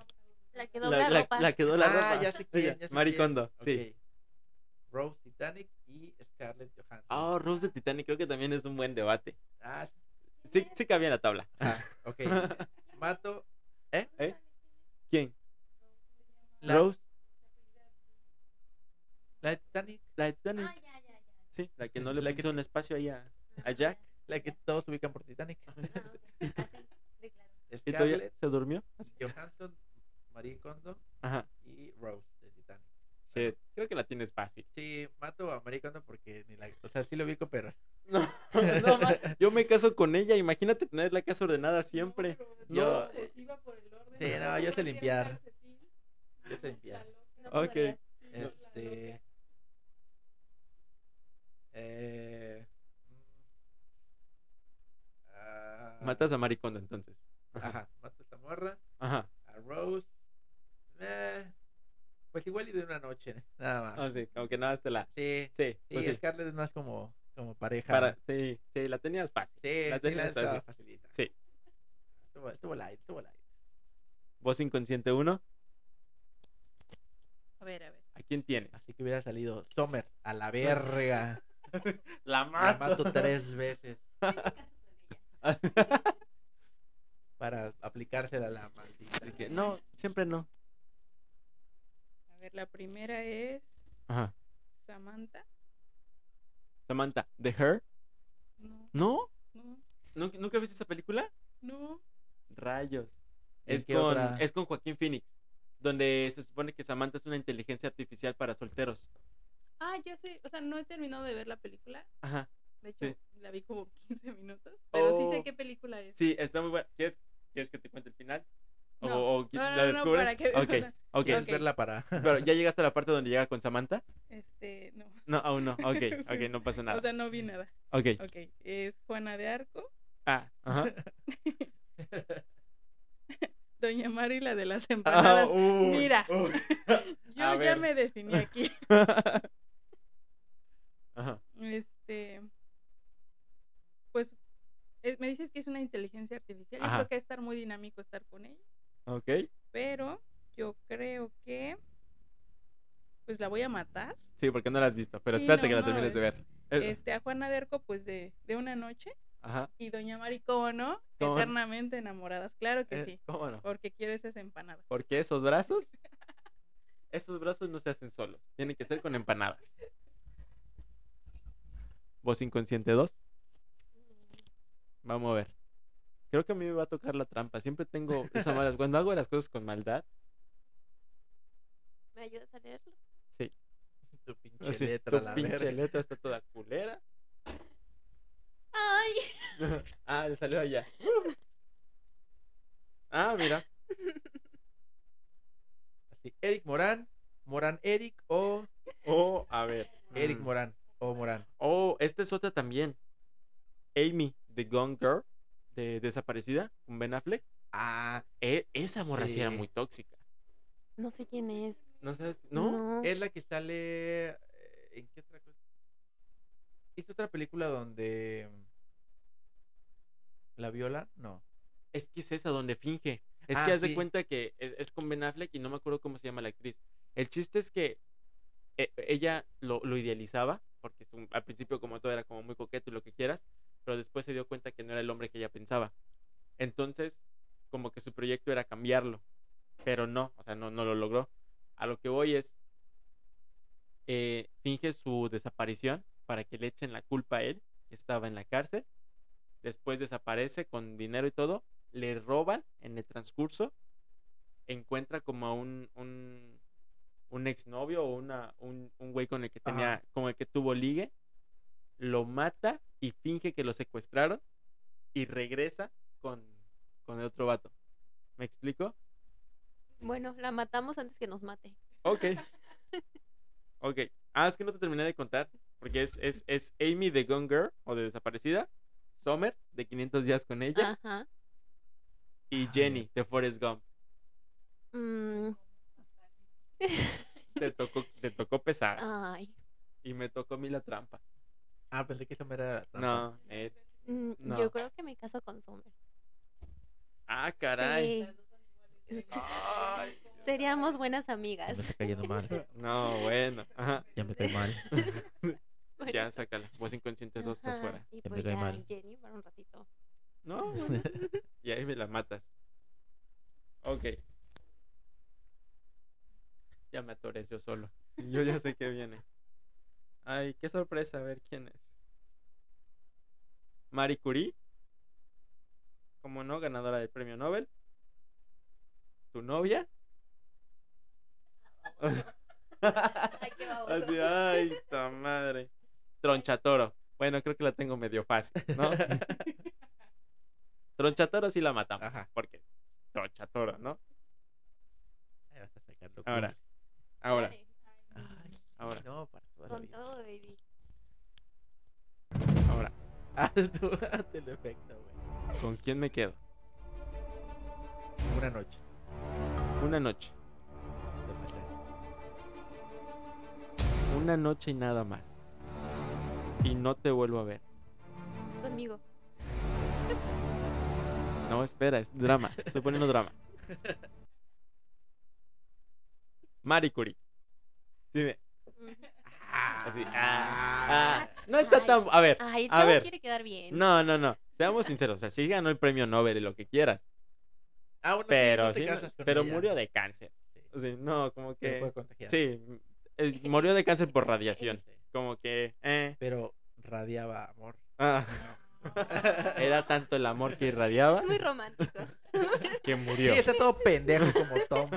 La que la, dobla la- ropa. la que dobla ah, ropa. ya sé quién. Ya sé Mari quién. Kondo, sí. Rose Titanic y Scarlett Johansson. Oh, Rose de Titanic, creo que también es un buen debate. Ah, Sí, sí cabía en la tabla. ah, ok. Mato. ¿Eh? ¿Eh? ¿Quién? La, Rose, la de Titanic. la de Titanic. Ah, ya, ya, ya. Sí, la que no le La que puso un espacio ahí a, a Jack. La que todos ubican por Titanic. Ah, ok. Así. ¿Y todavía se durmió? Así. Johansson, Marie Kondo Ajá. y Rose. Shit, creo que la tienes fácil. Sí, mato a Marie Kondo porque ni la. O sea, sí lo ubico, pero. No, no, ma, yo me caso con ella. Imagínate tener la casa ordenada siempre. Yo- obsesiva por el orden. Sí, no, yo sé limpiar. Yo sé limpiar. No Ok. podrías. Este. Eh. mm, ah, Matas a Maricondo entonces. Ajá, mato a morra. Ajá. A Rose. eh, pues igual y de una noche, nada más. Ah, sí, como que nada, te la. Sí, Sí, pues sí. Scarlett es más como, como pareja. Para, sí, sí, la tenías fácil. Sí, la sí, tenías fácil. facilita. Sí. Estuvo, estuvo light, estuvo light. Voz inconsciente uno. A ver, a ver. ¿A quién tienes? Así que hubiera salido Sommer a la verga. La La mato. mato tres veces para aplicársela a la maldita. Así que, no, siempre no. Ver, la primera es Ajá. Samantha. Samantha, The Her. No, ¿No? no, ¿Nunca, ¿nunca viste esa película? no. Rayos. ¿En Es con, otra? es con Joaquín Phoenix. Donde se supone que Samantha es una inteligencia artificial para solteros. Ah, ya sé. O sea, no he terminado de ver la película. Ajá. De hecho, Sí. la vi como 15 minutos. Pero sí Oh. sé qué película es. Sí, está muy buena. ¿Quieres, ¿Quieres que te cuente el final? ¿O, No. o No, qui- no, la descubres? para que- Ok, ok. ¿Quieres Ok. verla para...? Pero ya llegaste a la parte donde llega con Samantha. Este, no. No, aún no. Ok, ok, no pasa nada. O sea, no vi nada. Ok. Ok, es Juana de Arco, Ah, ajá. Doña Mari, la de las Ah, empanadas. uy, Mira. uy. Yo ya ver. me definí aquí. Ajá. Este, pues, eh, me dices que es una inteligencia artificial. Yo Ajá. creo que estar muy dinámico estar con ella. Ok. Pero yo creo que, pues la voy a matar. Sí, porque no la has visto. Pero Sí, espérate no, que la no, termines es- de ver. Este, a Juana de Arco, pues de, de una noche. Ajá. Y Doña Mari, ¿cómo no? Eternamente enamoradas. Claro que Eh, sí. ¿Cómo no? Porque quiero esas empanadas. ¿Por qué esos brazos? Esos brazos no se hacen solos. Tienen que ser con empanadas. Voz inconsciente 2. Vamos a ver. Creo que a mí me va a tocar la trampa. Siempre tengo esa mala. Cuando hago las cosas con maldad, ¿Me ayudas a leerlo? sí. Tu pinche Así, letra, tu la pinche verga. letra está toda culera. Ay. ah, le salió allá. Ah, mira. Así, Eric Morán, Morán Eric o Oh, a ver. Eric Mm, Morán o o Morán? Oh, esta es otra también. Amy, The Gone Girl, de Desaparecida, con Ben Affleck. Ah, E- esa morra sí era Sí. muy tóxica. No sé quién es. ¿No sabes? ¿No? es la que sale. eh, ¿En qué otra cosa? ¿Hizo otra película donde. ¿La viola? No. Es que es esa donde finge. Es Ah, que haz de sí. cuenta que es, es con Ben Affleck y no me acuerdo cómo se llama la actriz. El chiste es que e- ella lo, lo idealizaba, porque es un- al principio como todo era como muy coqueto y lo que quieras, pero después se dio cuenta que no era el hombre que ella pensaba. Entonces, como que su proyecto era cambiarlo, pero no, o sea, no, no lo logró. A lo que voy es, eh, finge su desaparición para que le echen la culpa a él, que estaba en la cárcel. Después desaparece con dinero y todo. Le roban en el transcurso. Encuentra como a un, un, un exnovio o una, un, un güey con el que tenía, Ajá. con el que tuvo ligue. Lo mata y finge que lo secuestraron. Y regresa con, con el otro vato. ¿Me explico? Bueno, la matamos antes que nos mate. Ok. Ok. Ah, es que no te terminé de contar. Porque es, es, es Amy de Gone Girl o de Desaparecida. Summer de 500 días con ella. Ajá. Y Jenny de Forrest Gump. Mm, Te tocó, te tocó pesar. Ay. Y me tocó a mí la trampa. Ah, pensé que esa era trampa. No, eh, Mm, No. Yo creo que me caso con Summer. Ah, caray. Sí. Seríamos buenas amigas. Me está cayendo mal. No, bueno. Ajá. Ya me cae mal. Ya, eso. sácala. Voz inconsciente, dos estás fuera. Y Ya me pues cae ya, mal. Jenny, para un ratito. No, bueno. Y ahí me la matas. Ok. Ya me atoré yo solo. Yo ya sé que viene. Ay, qué sorpresa, a ver quién es. Marie Curie. Como no, ganadora del premio Nobel. ¿Tu novia? Ay, qué baboso. Así, ay, ta madre. Tronchatoro. Bueno, creo que la tengo medio fácil, ¿no? Tronchatoro sí la matamos. Ajá. Porque Tronchatoro, ¿no? Ahí vas a sacar lo Ahora, ahora, Ay, ahora. No, para toda la Con vida. todo, baby. ahora. Ah, hazte el efecto, güey. ¿Con quién me quedo? Una noche. Una noche. Una noche y nada más. Y no te vuelvo a ver. Conmigo. No, espera, es drama. Estoy poniendo drama. Marie Curie. Dime. Así. ah, ah. No está Ay. tan. A ver. Ay, el A chavo ver. quiere quedar bien. No, no, no. Seamos sinceros. O sea, sí ganó el premio Nobel y lo que quieras. Ah, bueno, sí, Pero no te sí, casas con pero ella. murió de cáncer. Sí, O sea, no, como puede que. contagiar. Sí, eh, murió de cáncer por radiación. Sí, Como que. Eh, Pero radiaba amor. ah, era tanto el amor que irradiaba Es muy romántico. que Sí, murió. está todo pendejo como Tom.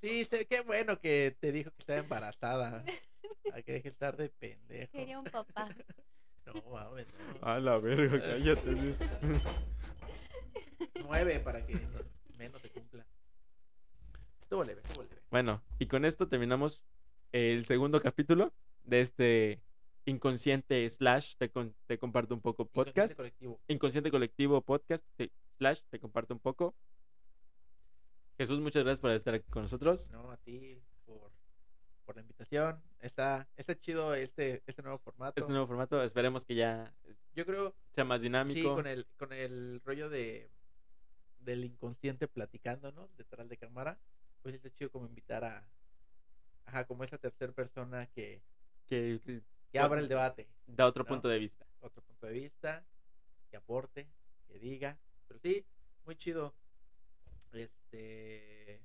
Sí, qué bueno que te dijo que estaba embarazada. Hay que dejar de estar de pendejo. Quería un papá. No, mames, no. A la verga, cállate. Nueve para que no- menos se cumpla. Estuvo leve, estuvo leve. Bueno, y con esto terminamos el segundo capítulo de este inconsciente slash te, con- te comparto un poco Inconsciente podcast. colectivo. Inconsciente colectivo podcast te- slash te comparto un poco. Jesús, muchas gracias por estar aquí con nosotros. No, a ti por, por la invitación. Está, está chido este, este nuevo formato. Este nuevo formato, esperemos que ya Yo creo, sea más sí, dinámico. con el, con el rollo de del inconsciente platicando, ¿no? Detrás de cámara. Pues está chido como invitar a, ajá, como esa tercera persona que, que que abra el debate. da otro No. punto de vista. otro punto de vista, que aporte, que diga. Pero sí, muy chido. Este,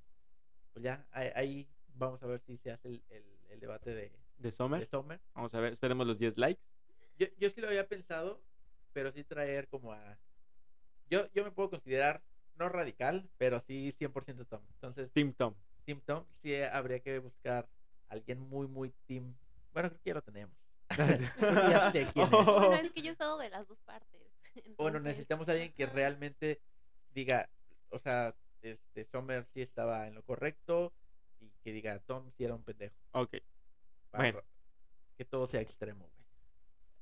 pues ya, ahí, ahí vamos a ver si se hace el, el- el debate de, De de Sommer. Sommer. Vamos a ver, esperemos los 10 likes. Yo, yo sí lo había pensado, pero sí traer como a... Yo, yo me puedo considerar no radical, pero sí 100% Tom. Entonces, Team Tom. Team Tom, sí habría que buscar alguien muy, muy Team... Bueno, creo que ya lo tenemos. ya sé quién es. Bueno, es que yo he estado de las dos partes. Bueno, necesitamos a alguien que realmente diga, o sea, este Sommer sí estaba en lo correcto que diga Tom sí era un pendejo. Ok. Para Bueno. Que todo sea extremo, güey.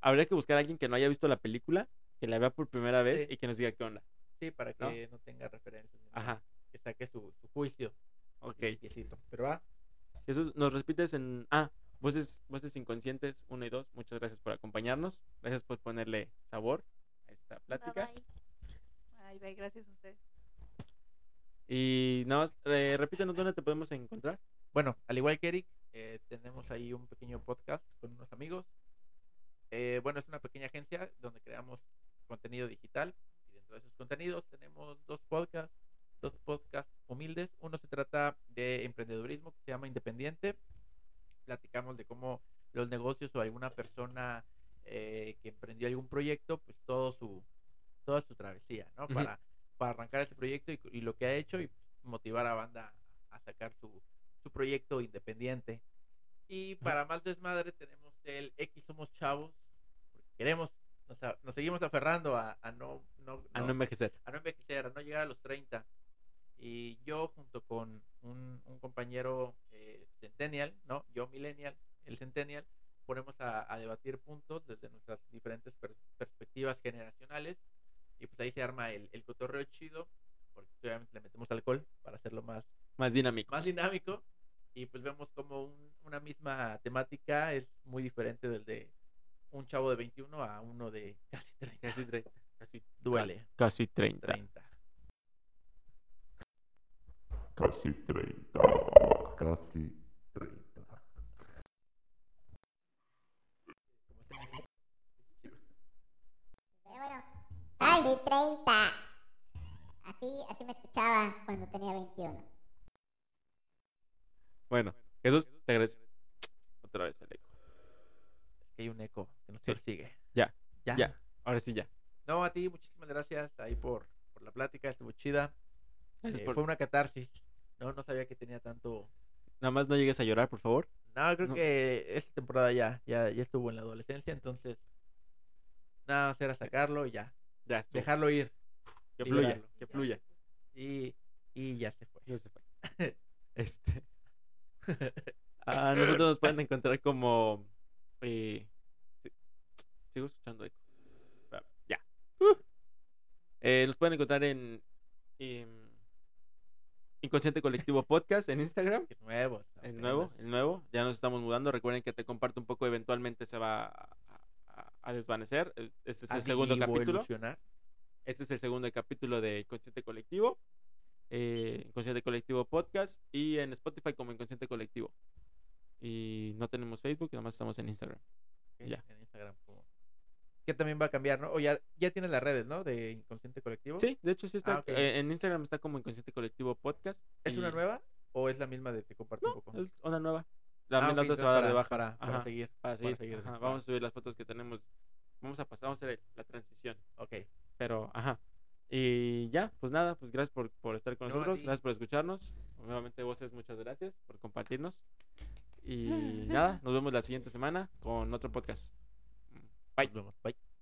habría que buscar a alguien que no haya visto la película, que la vea por primera vez Sí. y que nos diga qué onda. Sí, para que no, tenga referencias. Ajá, Que saque su, su juicio. ok. limpiecito. Pero va. Jesús, nos repites en. Ah, voces, voces inconscientes 1 y 2. Muchas gracias por acompañarnos. Gracias por ponerle sabor a esta Bye, plática. bye. Ay, bye, gracias a ustedes. Y nada más, eh, repítanos dónde te podemos encontrar. Bueno, al igual que Eric, eh, tenemos ahí un pequeño podcast con unos amigos. Eh, bueno, es una pequeña agencia donde creamos contenido digital. Y dentro de esos contenidos tenemos dos podcasts, dos podcasts humildes. Uno se trata de emprendedurismo que se llama Independiente. Platicamos de cómo los negocios o alguna persona eh, que emprendió algún proyecto, pues todo su, toda su travesía, ¿no? Para, para arrancar ese proyecto y, y lo que ha hecho y motivar a banda a sacar su, su proyecto independiente. Y para más desmadre tenemos el X Somos Chavos, porque queremos, nos, nos seguimos aferrando a, a no, no, A no no- envejecer. a no envejecer, a no llegar a los 30. Y yo junto con un, un compañero eh, Centennial, ¿no? Yo Millennial, el Centennial, ponemos a, a debatir puntos desde nuestras diferentes per- perspectivas generacionales. Y pues ahí se arma el, el cotorreo chido, porque obviamente le metemos alcohol para hacerlo más, Más dinámico. más dinámico. Y pues vemos como un- una misma temática es muy diferente del de un chavo de 21 a uno de casi 30. Casi 30. Casi, Duele. Casi 30. 30. Casi 30. Casi 30. Pero bueno, casi 30. Así, así me escuchaba cuando tenía 21. Bueno, Jesús, te agradezco. Otra vez el eco. que hay un eco que nos Sí. persigue. Ya, Ya. Ya, ahora sí ya. No, a ti, muchísimas gracias ahí por, por la plática, estuvo chida. Eh, por- Fue una catarsis. No, no sabía que tenía tanto. Nada más no llegues a llorar, por favor. No, creo No. que esta temporada ya, ya, ya estuvo en la adolescencia, entonces. Nada más era sacarlo y ya. Ya, estuvo. Dejarlo ir. que fluya, liberarlo. que fluya. Y, y ya se fue. Ya se fue. Este. A nosotros nos pueden encontrar como. eh, sigo escuchando eco. Ya. Eh, nos pueden encontrar en. Inconsciente Colectivo Podcast en Instagram. Que nuevo. El nuevo, el nuevo. Ya nos estamos mudando. Recuerden que te comparto un poco. Eventualmente se va a, a- a desvanecer. Este es el segundo capítulo. Este es el segundo capítulo de Inconsciente Colectivo. eh, Inconsciente Colectivo Podcast. Y en Spotify como Inconsciente Colectivo. Y no tenemos Facebook, nada más estamos en Instagram. Ya. En Instagram. como- Que también va a cambiar, ¿no? O ya, ya tiene las redes, ¿no? De Inconsciente Colectivo. Sí, de hecho sí está. Ah, eh, en Instagram está como Inconsciente Colectivo Podcast. ¿Es una nueva o es la misma de Te comparto un poco? es una nueva. La, Ah, la ok, otra se va a dar de baja. Para, seguir. para seguir. seguir, ajá, va. Vamos a subir las fotos que tenemos. Vamos a pasar, vamos a hacer la transición. Ok. Pero, ajá. Y ya, pues nada, pues gracias por, por estar con No, nosotros, gracias por escucharnos. Nuevamente, voces, muchas gracias por compartirnos. Y nada, nos vemos la siguiente semana con otro podcast. Bye. Bye.